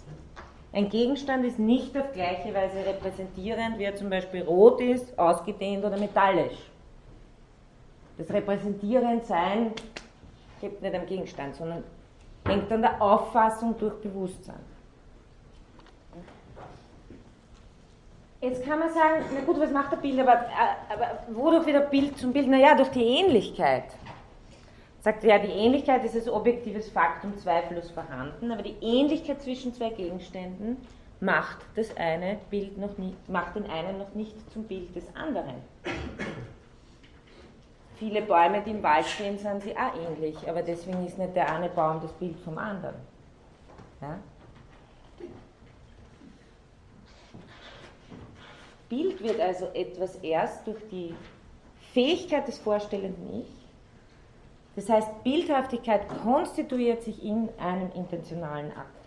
Ein Gegenstand ist nicht auf gleiche Weise repräsentierend, wie er zum Beispiel rot ist, ausgedehnt oder metallisch. Das Repräsentierendsein hebt nicht am Gegenstand, sondern hängt an der Auffassung durch Bewusstsein. Jetzt kann man sagen, na gut, was macht der Bild, aber, aber wodurch wird der Bild zum Bild? Naja, durch die Ähnlichkeit. Sagt ja, die Ähnlichkeit ist als objektives Faktum zweifellos vorhanden, aber die Ähnlichkeit zwischen zwei Gegenständen macht das eine Bild noch nie, macht den einen noch nicht zum Bild des anderen. Viele Bäume, die im Wald stehen, sind sie auch ähnlich, aber deswegen ist nicht der eine Baum das Bild vom anderen. Ja? Bild wird also etwas erst durch die Fähigkeit des vorstellenden Ich das heißt, Bildhaftigkeit konstituiert sich in einem intentionalen Akt.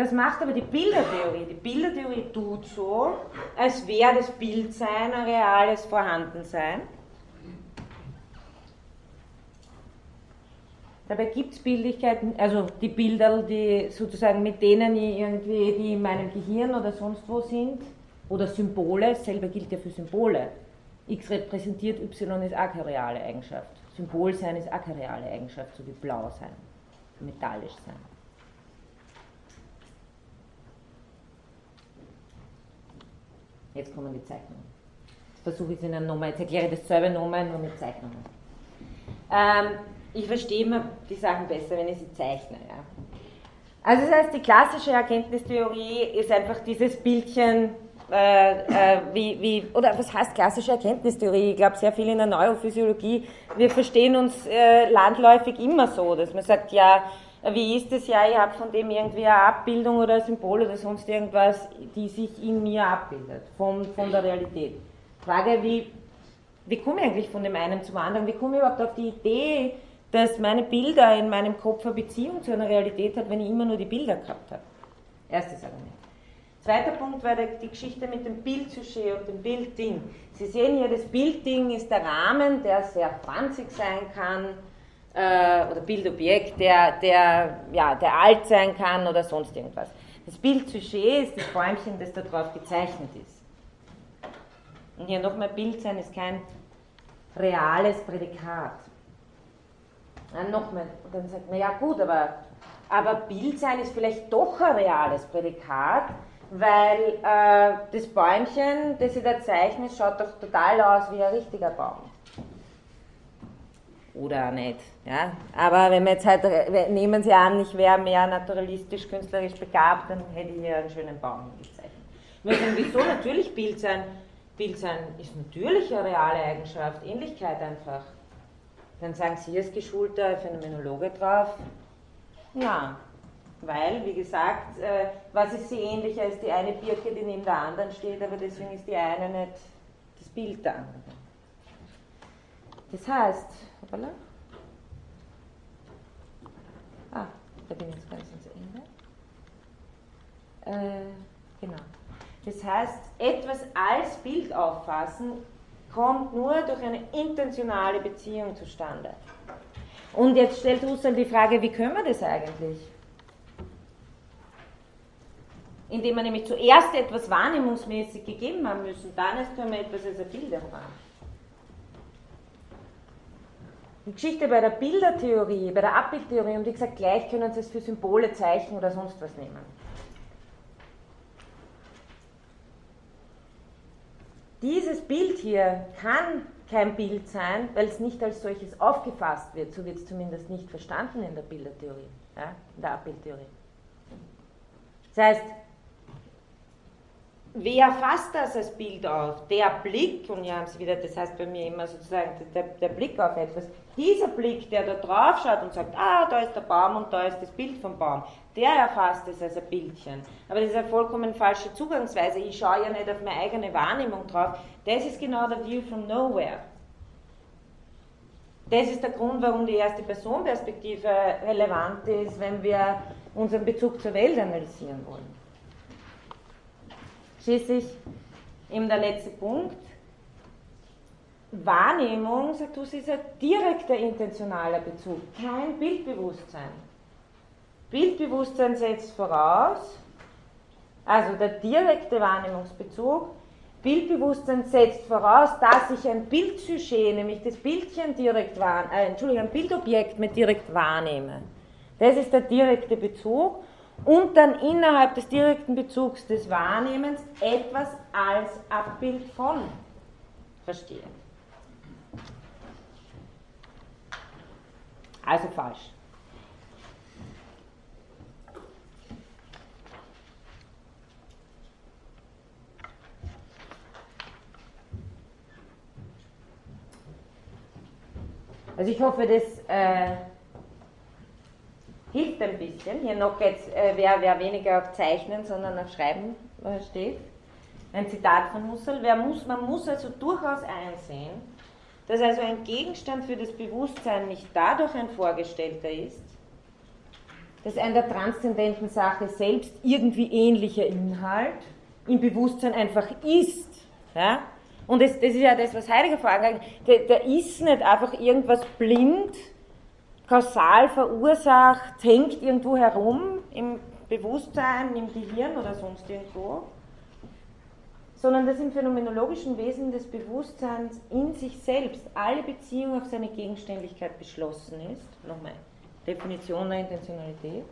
Das macht aber die Bildertheorie. Die Bildertheorie tut so, als wäre das Bildsein ein reales Vorhandensein. Dabei gibt es Bildlichkeiten, also die Bilder, die sozusagen mit denen ich irgendwie, die in meinem Gehirn oder sonst wo sind, oder Symbole, selber gilt ja für Symbole. X repräsentiert Y ist auch keine reale Eigenschaft. Symbol sein ist auch keine reale Eigenschaft, so wie blau sein, metallisch sein. Jetzt kommen die Zeichnungen. Jetzt versuche ich es Ihnen nochmal, jetzt erkläre ich dasselbe nochmal, nur mit Zeichnungen. Ähm, ich verstehe immer die Sachen besser, wenn ich sie zeichne. Ja. Also das heißt, die klassische Erkenntnistheorie ist einfach dieses Bildchen äh, äh, wie, wie, oder was heißt klassische Erkenntnistheorie? Ich glaube sehr viel in der Neurophysiologie. Wir verstehen uns äh, landläufig immer so, dass man sagt, ja, wie ist es ja, ich habe von dem irgendwie eine Abbildung oder ein Symbol oder sonst irgendwas, die sich in mir abbildet, von, von der Realität. Frage, wie, wie komme ich eigentlich von dem einen zum anderen? Wie komme ich überhaupt auf die Idee, dass meine Bilder in meinem Kopf eine Beziehung zu einer Realität hat, wenn ich immer nur die Bilder gehabt habe? Erstes Argument. Zweiter Punkt war die Geschichte mit dem Bildsujet und dem Bildding. Sie sehen hier, das Bildding ist der Rahmen, der sehr franzig sein kann, äh, oder Bildobjekt, der, der, ja, der alt sein kann oder sonst irgendwas. Das Bildsujet ist das Bäumchen, das da drauf gezeichnet ist. Und hier nochmal, Bild sein ist kein reales Prädikat. Dann nochmal, dann sagt man, ja gut, aber, aber Bild sein ist vielleicht doch ein reales Prädikat, weil äh, das Bäumchen, das ich da zeichne, schaut doch total aus wie ein richtiger Baum. Oder nicht. Ja? Aber wenn wir jetzt halt, nehmen Sie an, ich wäre mehr naturalistisch, künstlerisch begabt, dann hätte ich hier einen schönen Baum gezeichnet. Sagen, wieso? Natürlich Bild sein. Bild sein ist natürlich eine reale Eigenschaft, Ähnlichkeit einfach. Dann sagen Sie als geschulter Phänomenologe drauf, ja, weil, wie gesagt, äh, was ist sie ähnlicher als die eine Birke, die neben der anderen steht, aber deswegen ist die eine nicht das Bild der anderen. Das heißt, hoppala. Ah, da bin ich jetzt ganz ans Ende. Äh, genau. Das heißt, etwas als Bild auffassen kommt nur durch eine intentionale Beziehung zustande. Und jetzt stellt Husserl die Frage, wie können wir das eigentlich? indem wir nämlich zuerst etwas wahrnehmungsmäßig gegeben haben müssen, dann können wir etwas als ein Bild erfahren. Die Geschichte bei der Bildertheorie, bei der Abbildtheorie, und wie gesagt, gleich können Sie es für Symbole, Zeichen oder sonst was nehmen. Dieses Bild hier kann kein Bild sein, weil es nicht als solches aufgefasst wird. So wird es zumindest nicht verstanden in der Bildertheorie, ja, in der Abbildtheorie. Das heißt, wer fasst das als Bild auf? Der Blick, und hier haben Sie wieder, das heißt bei mir immer sozusagen der, der Blick auf etwas, dieser Blick, der da drauf schaut und sagt, ah, da ist der Baum und da ist das Bild vom Baum, der erfasst es als ein Bildchen. Aber das ist eine vollkommen falsche Zugangsweise. Ich schaue ja nicht auf meine eigene Wahrnehmung drauf. Das ist genau der View from Nowhere. Das ist der Grund, warum die erste Personenperspektive relevant ist, wenn wir unseren Bezug zur Welt analysieren wollen. Schließlich eben der letzte Punkt. Wahrnehmung, sagt du, ist ein direkter intentionaler Bezug, kein Bildbewusstsein. Bildbewusstsein setzt voraus, also der direkte Wahrnehmungsbezug, Bildbewusstsein setzt voraus, dass ich ein Bildsujet, nämlich das Bildchen direkt wahrnehme, äh, Entschuldigung, ein Bildobjekt mit direkt wahrnehme. Das ist der direkte Bezug und dann innerhalb des direkten Bezugs des Wahrnehmens etwas als Abbild von verstehe. Also falsch. Also ich hoffe, das äh, hilft ein bisschen. Hier noch jetzt, äh, wer, wer weniger auf Zeichnen, sondern auf Schreiben äh, steht. Ein Zitat von Husserl. Muss, man muss also durchaus einsehen, dass also ein Gegenstand für das Bewusstsein nicht dadurch ein Vorgestellter ist, dass ein der transzendenten Sache selbst irgendwie ähnlicher Inhalt im Bewusstsein einfach ist. Ja? Und das, das ist ja das, was Heidegger vorangegangen der, der ist nicht einfach irgendwas blind, kausal verursacht, hängt irgendwo herum im Bewusstsein, im Gehirn oder sonst irgendwo, sondern dass im phänomenologischen Wesen des Bewusstseins in sich selbst alle Beziehung auf seine Gegenständlichkeit beschlossen ist. Nochmal, Definition der Intentionalität.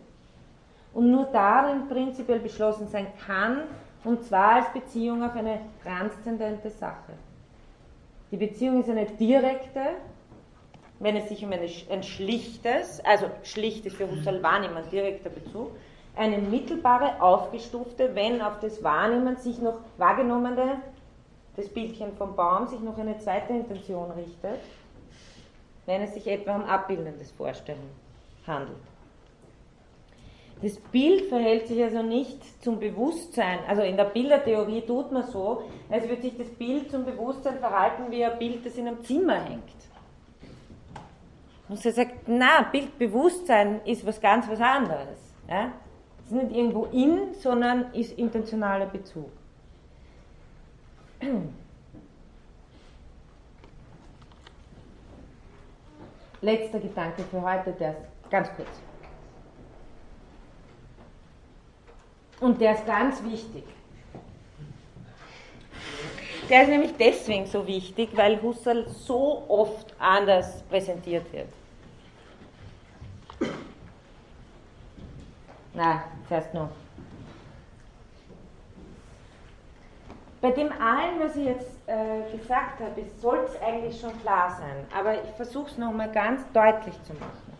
Und nur darin prinzipiell beschlossen sein kann, und zwar als Beziehung auf eine transzendente Sache. Die Beziehung ist eine direkte, wenn es sich um eine, ein schlichtes, also schlicht ist für Husserl Wahrnehmen, direkter Bezug, eine mittelbare, aufgestufte, wenn auf das Wahrnehmen sich noch wahrgenommene, das Bildchen vom Baum, sich noch eine zweite Intention richtet, wenn es sich etwa um abbildendes Vorstellen handelt. Das Bild verhält sich also nicht zum Bewusstsein, also in der Bildertheorie tut man so, als würde sich das Bild zum Bewusstsein verhalten wie ein Bild, das in einem Zimmer hängt. Und sie sagt, na, Bildbewusstsein ist was ganz was anderes. Ja? ist nicht irgendwo in, sondern ist intentionaler Bezug. Letzter Gedanke für heute, der ist ganz kurz. Und der ist ganz wichtig. Der ist nämlich deswegen so wichtig, weil Husserl so oft anders präsentiert wird. Na, zuerst noch. Bei dem allen, was ich jetzt äh, gesagt habe, soll es eigentlich schon klar sein, aber ich versuche es nochmal ganz deutlich zu machen.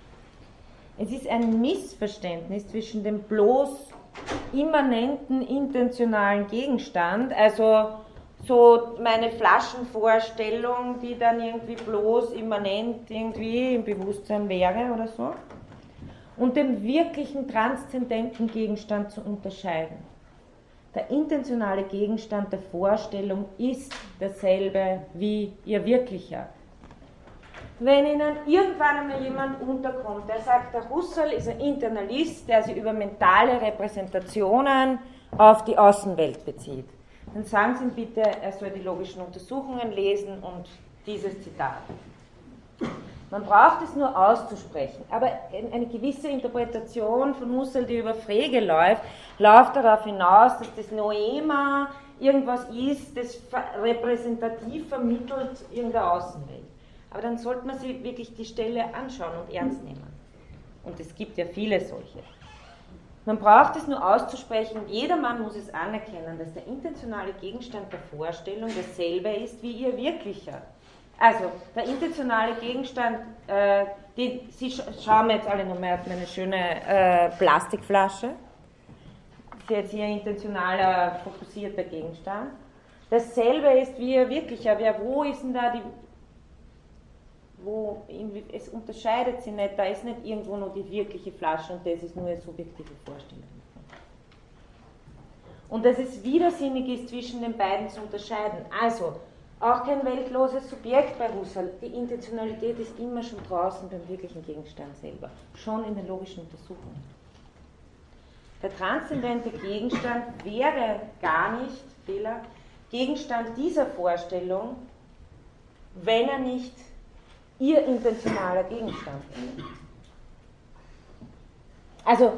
Es ist ein Missverständnis zwischen dem bloß immanenten intentionalen Gegenstand, also so meine Flaschenvorstellung, die dann irgendwie bloß immanent irgendwie im Bewusstsein wäre oder so, und dem wirklichen transzendenten Gegenstand zu unterscheiden. Der intentionale Gegenstand der Vorstellung ist derselbe wie ihr wirklicher. Wenn Ihnen irgendwann einmal jemand unterkommt, der sagt, der Husserl ist ein Internalist, der sich über mentale Repräsentationen auf die Außenwelt bezieht, dann sagen Sie ihm bitte, er soll die logischen Untersuchungen lesen und dieses Zitat. Man braucht es nur auszusprechen. Aber eine gewisse Interpretation von Husserl, die über Frege läuft, läuft darauf hinaus, dass das Noema irgendwas ist, das repräsentativ vermittelt in der Außenwelt. Aber dann sollte man sich wirklich die Stelle anschauen und ernst nehmen. Und es gibt ja viele solche. Man braucht es nur auszusprechen, jedermann muss es anerkennen, dass der intentionale Gegenstand der Vorstellung dasselbe ist wie ihr wirklicher. Also, der intentionale Gegenstand, äh, die, Sie schauen jetzt alle nochmal auf meine schöne äh, Plastikflasche. jetzt hier intentionaler, fokussierter Gegenstand. Dasselbe ist wie ein wirklicher. Ja, wo ist denn da die. Wo, es unterscheidet sich nicht, da ist nicht irgendwo noch die wirkliche Flasche und das ist nur eine subjektive Vorstellung. Und dass es widersinnig ist, zwischen den beiden zu unterscheiden. Also, auch kein weltloses Subjekt bei Husserl. Die Intentionalität ist immer schon draußen beim wirklichen Gegenstand selber, schon in den logischen Untersuchungen. Der transzendente Gegenstand wäre gar nicht, Fehler, Gegenstand dieser Vorstellung, wenn er nicht ihr intentionaler Gegenstand ist. Also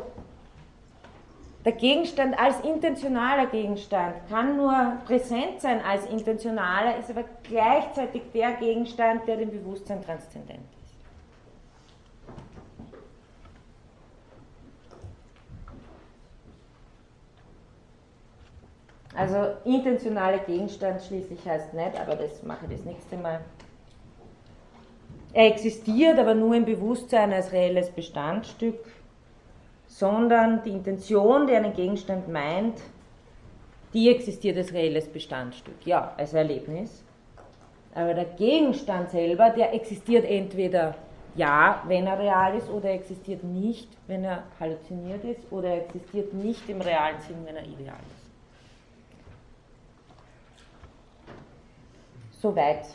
der Gegenstand als intentionaler Gegenstand kann nur präsent sein als intentionaler, ist aber gleichzeitig der Gegenstand, der dem Bewusstsein transzendent ist. Also intentionaler Gegenstand schließlich heißt nicht, aber das mache ich das nächste Mal. Er existiert aber nur im Bewusstsein als reelles Bestandstück sondern die Intention, die einen Gegenstand meint, die existiert als reelles Bestandstück, ja, als Erlebnis. Aber der Gegenstand selber, der existiert entweder ja, wenn er real ist, oder er existiert nicht, wenn er halluziniert ist, oder er existiert nicht im realen Sinn, wenn er ideal ist. Soweit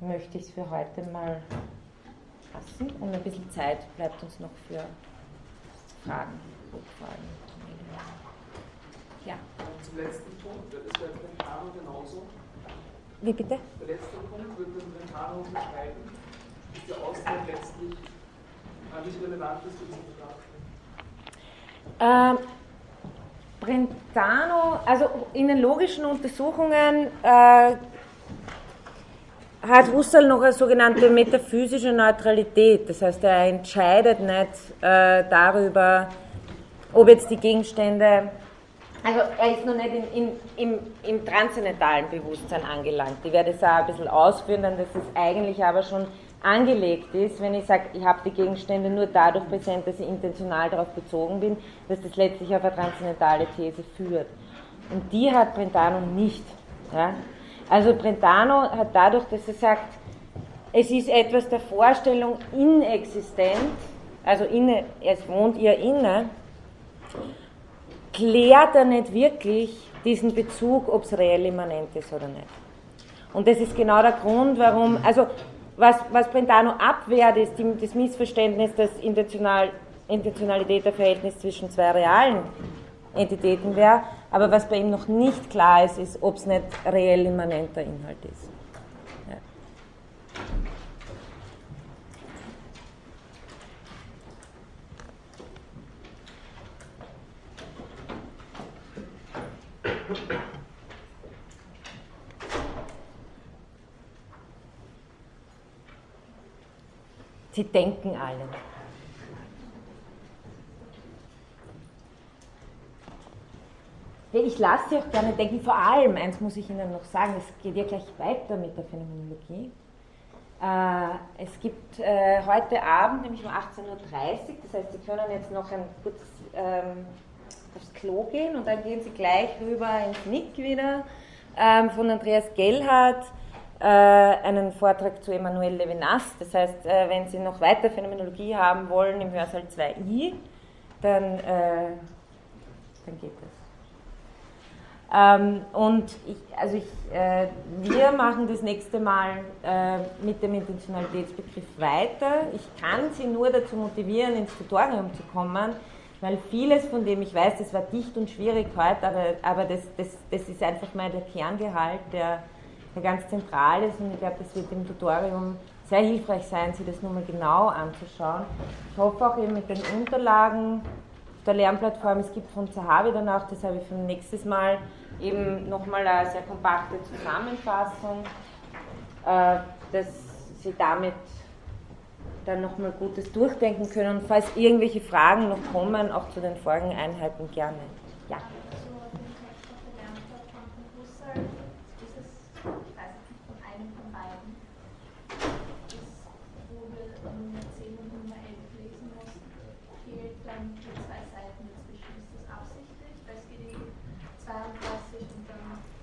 möchte ich es für heute mal lassen und ein bisschen Zeit bleibt uns noch für Fragen, Rückfragen. Ja. Zum letzten Punkt, wird es bei Brentano genauso? Wie bitte? Der letzte Punkt wird beim Brentano beschreiben, dass der Austritt letztlich äh, nicht relevant ist für diese Betrachtung. Ähm, Brentano, also in den logischen Untersuchungen äh, hat Husserl noch eine sogenannte metaphysische Neutralität. Das heißt, er entscheidet nicht äh, darüber, ob jetzt die Gegenstände, also er ist noch nicht in, in, im, im transzendentalen Bewusstsein angelangt. Ich werde es auch ein bisschen ausführen, dann dass es eigentlich aber schon angelegt ist, wenn ich sage, ich habe die Gegenstände nur dadurch präsent, dass ich intentional darauf bezogen bin, dass das letztlich auf eine transzendentale These führt. Und die hat Brentano nicht. Ja? Also Brentano hat dadurch, dass er sagt, es ist etwas der Vorstellung inexistent, also inne, es wohnt ihr inne, klärt er nicht wirklich diesen Bezug, ob es reell immanent ist oder nicht. Und das ist genau der Grund, warum, also was, was Brentano abwehrt, ist die, das Missverständnis, dass Intentional, Intentionalität der Verhältnis zwischen zwei realen Entitäten wäre. Aber was bei ihm noch nicht klar ist, ist, ob es nicht reell immanenter Inhalt ist. Ja. Sie denken alle. Ich lasse Sie auch gerne denken, vor allem, eins muss ich Ihnen noch sagen, es geht ja gleich weiter mit der Phänomenologie. Äh, es gibt äh, heute Abend, nämlich um 18.30 Uhr, das heißt, Sie können jetzt noch ein kurz ähm, aufs Klo gehen und dann gehen Sie gleich rüber ins Nick wieder ähm, von Andreas Gellhardt äh, einen Vortrag zu Emmanuel Levinas. Das heißt, wenn Sie noch weiter Phänomenologie haben wollen im Hörsaal 2i, dann, dann geht das. Ähm, und ich, also ich, äh, wir machen das nächste Mal äh, mit dem Intentionalitätsbegriff weiter. Ich kann Sie nur dazu motivieren, ins Tutorium zu kommen, weil vieles von dem, ich weiß, das war dicht und schwierig heute, aber, aber das, das, das ist einfach mal der Kerngehalt, der, der ganz zentral ist und ich glaube, das wird im Tutorium sehr hilfreich sein, sich das nochmal genau anzuschauen. Ich hoffe auch eben mit den Unterlagen der Lernplattform, es gibt von Zahavi dann auch, das habe ich für nächstes Mal, eben nochmal eine sehr kompakte Zusammenfassung, äh, dass Sie damit dann nochmal Gutes durchdenken können und falls irgendwelche Fragen noch kommen, auch zu den vorigen Einheiten gerne. Ja.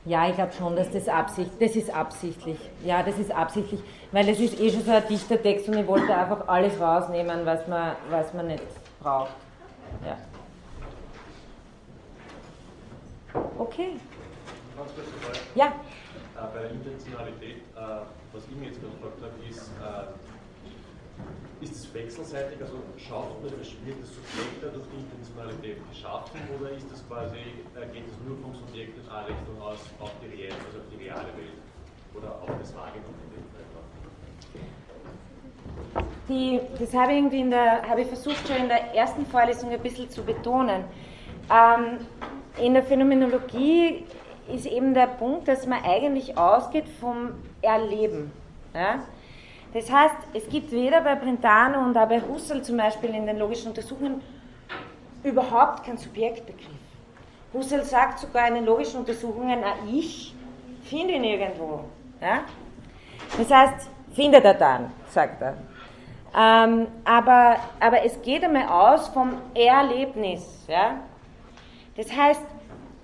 Ja, ich glaube schon, dass das Absicht, das ist absichtlich. Ja, das ist absichtlich, weil es ist eh schon so ein dichter Text und ich wollte einfach alles rausnehmen, was man, was man nicht braucht. Ja. Okay. Ja. Äh, bei der Intentionalität, äh, was ich mir jetzt gefragt habe, ist, äh, wechselseitig, also schafft man das, wird das Subjekt durch die Intentionalität geschaffen oder ist das quasi, geht es nur vom Subjekt in eine Richtung aus auf die reelle, also auf die reale Welt oder auf das wahrgenommene Leben die, das habe ich, irgendwie in der, habe ich versucht schon in der ersten Vorlesung ein bisschen zu betonen. Ähm, in der Phänomenologie ist eben der Punkt, dass man eigentlich ausgeht vom Erleben. Ja? Das heißt, es gibt weder bei Brentano und auch bei Husserl zum Beispiel in den logischen Untersuchungen überhaupt keinen Subjektbegriff. Husserl sagt sogar in den logischen Untersuchungen, ein Ich finde ihn irgendwo. Ja? Das heißt, findet er dann, sagt er. Ähm, aber, aber es geht einmal aus vom Erlebnis. Ja? Das heißt,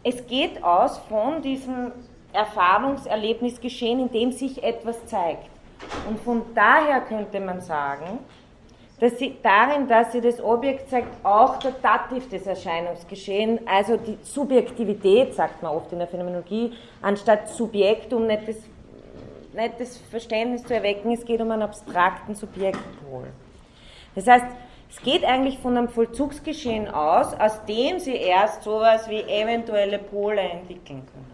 es geht aus von diesem Erfahrungserlebnisgeschehen, in dem sich etwas zeigt. Und von daher könnte man sagen, dass sie darin, dass sie das Objekt zeigt, auch der Dativ des Erscheinungsgeschehens, also die Subjektivität, sagt man oft in der Phänomenologie, anstatt Subjekt, um nicht das, nicht das Verständnis zu erwecken, es geht um einen abstrakten Subjektpol. Das heißt, es geht eigentlich von einem Vollzugsgeschehen aus, aus dem sie erst sowas wie eventuelle Pole entwickeln können.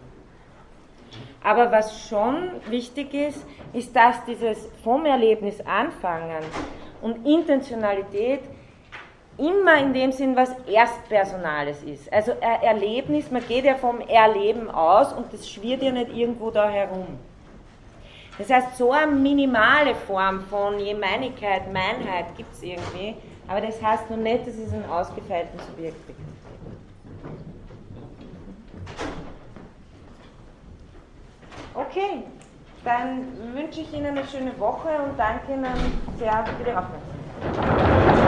Aber was schon wichtig ist, ist, dass dieses vom Erlebnis anfangen und Intentionalität immer in dem Sinn was Erstpersonales ist. Also Erlebnis, man geht ja vom Erleben aus und das schwirrt ja nicht irgendwo da herum. Das heißt, so eine minimale Form von Jemeinigkeit, Meinheit gibt es irgendwie, aber das heißt noch nicht, dass es einen ausgefeilten Subjektbegriff gibt. Okay, dann wünsche ich Ihnen eine schöne Woche und danke Ihnen sehr für die Aufmerksamkeit.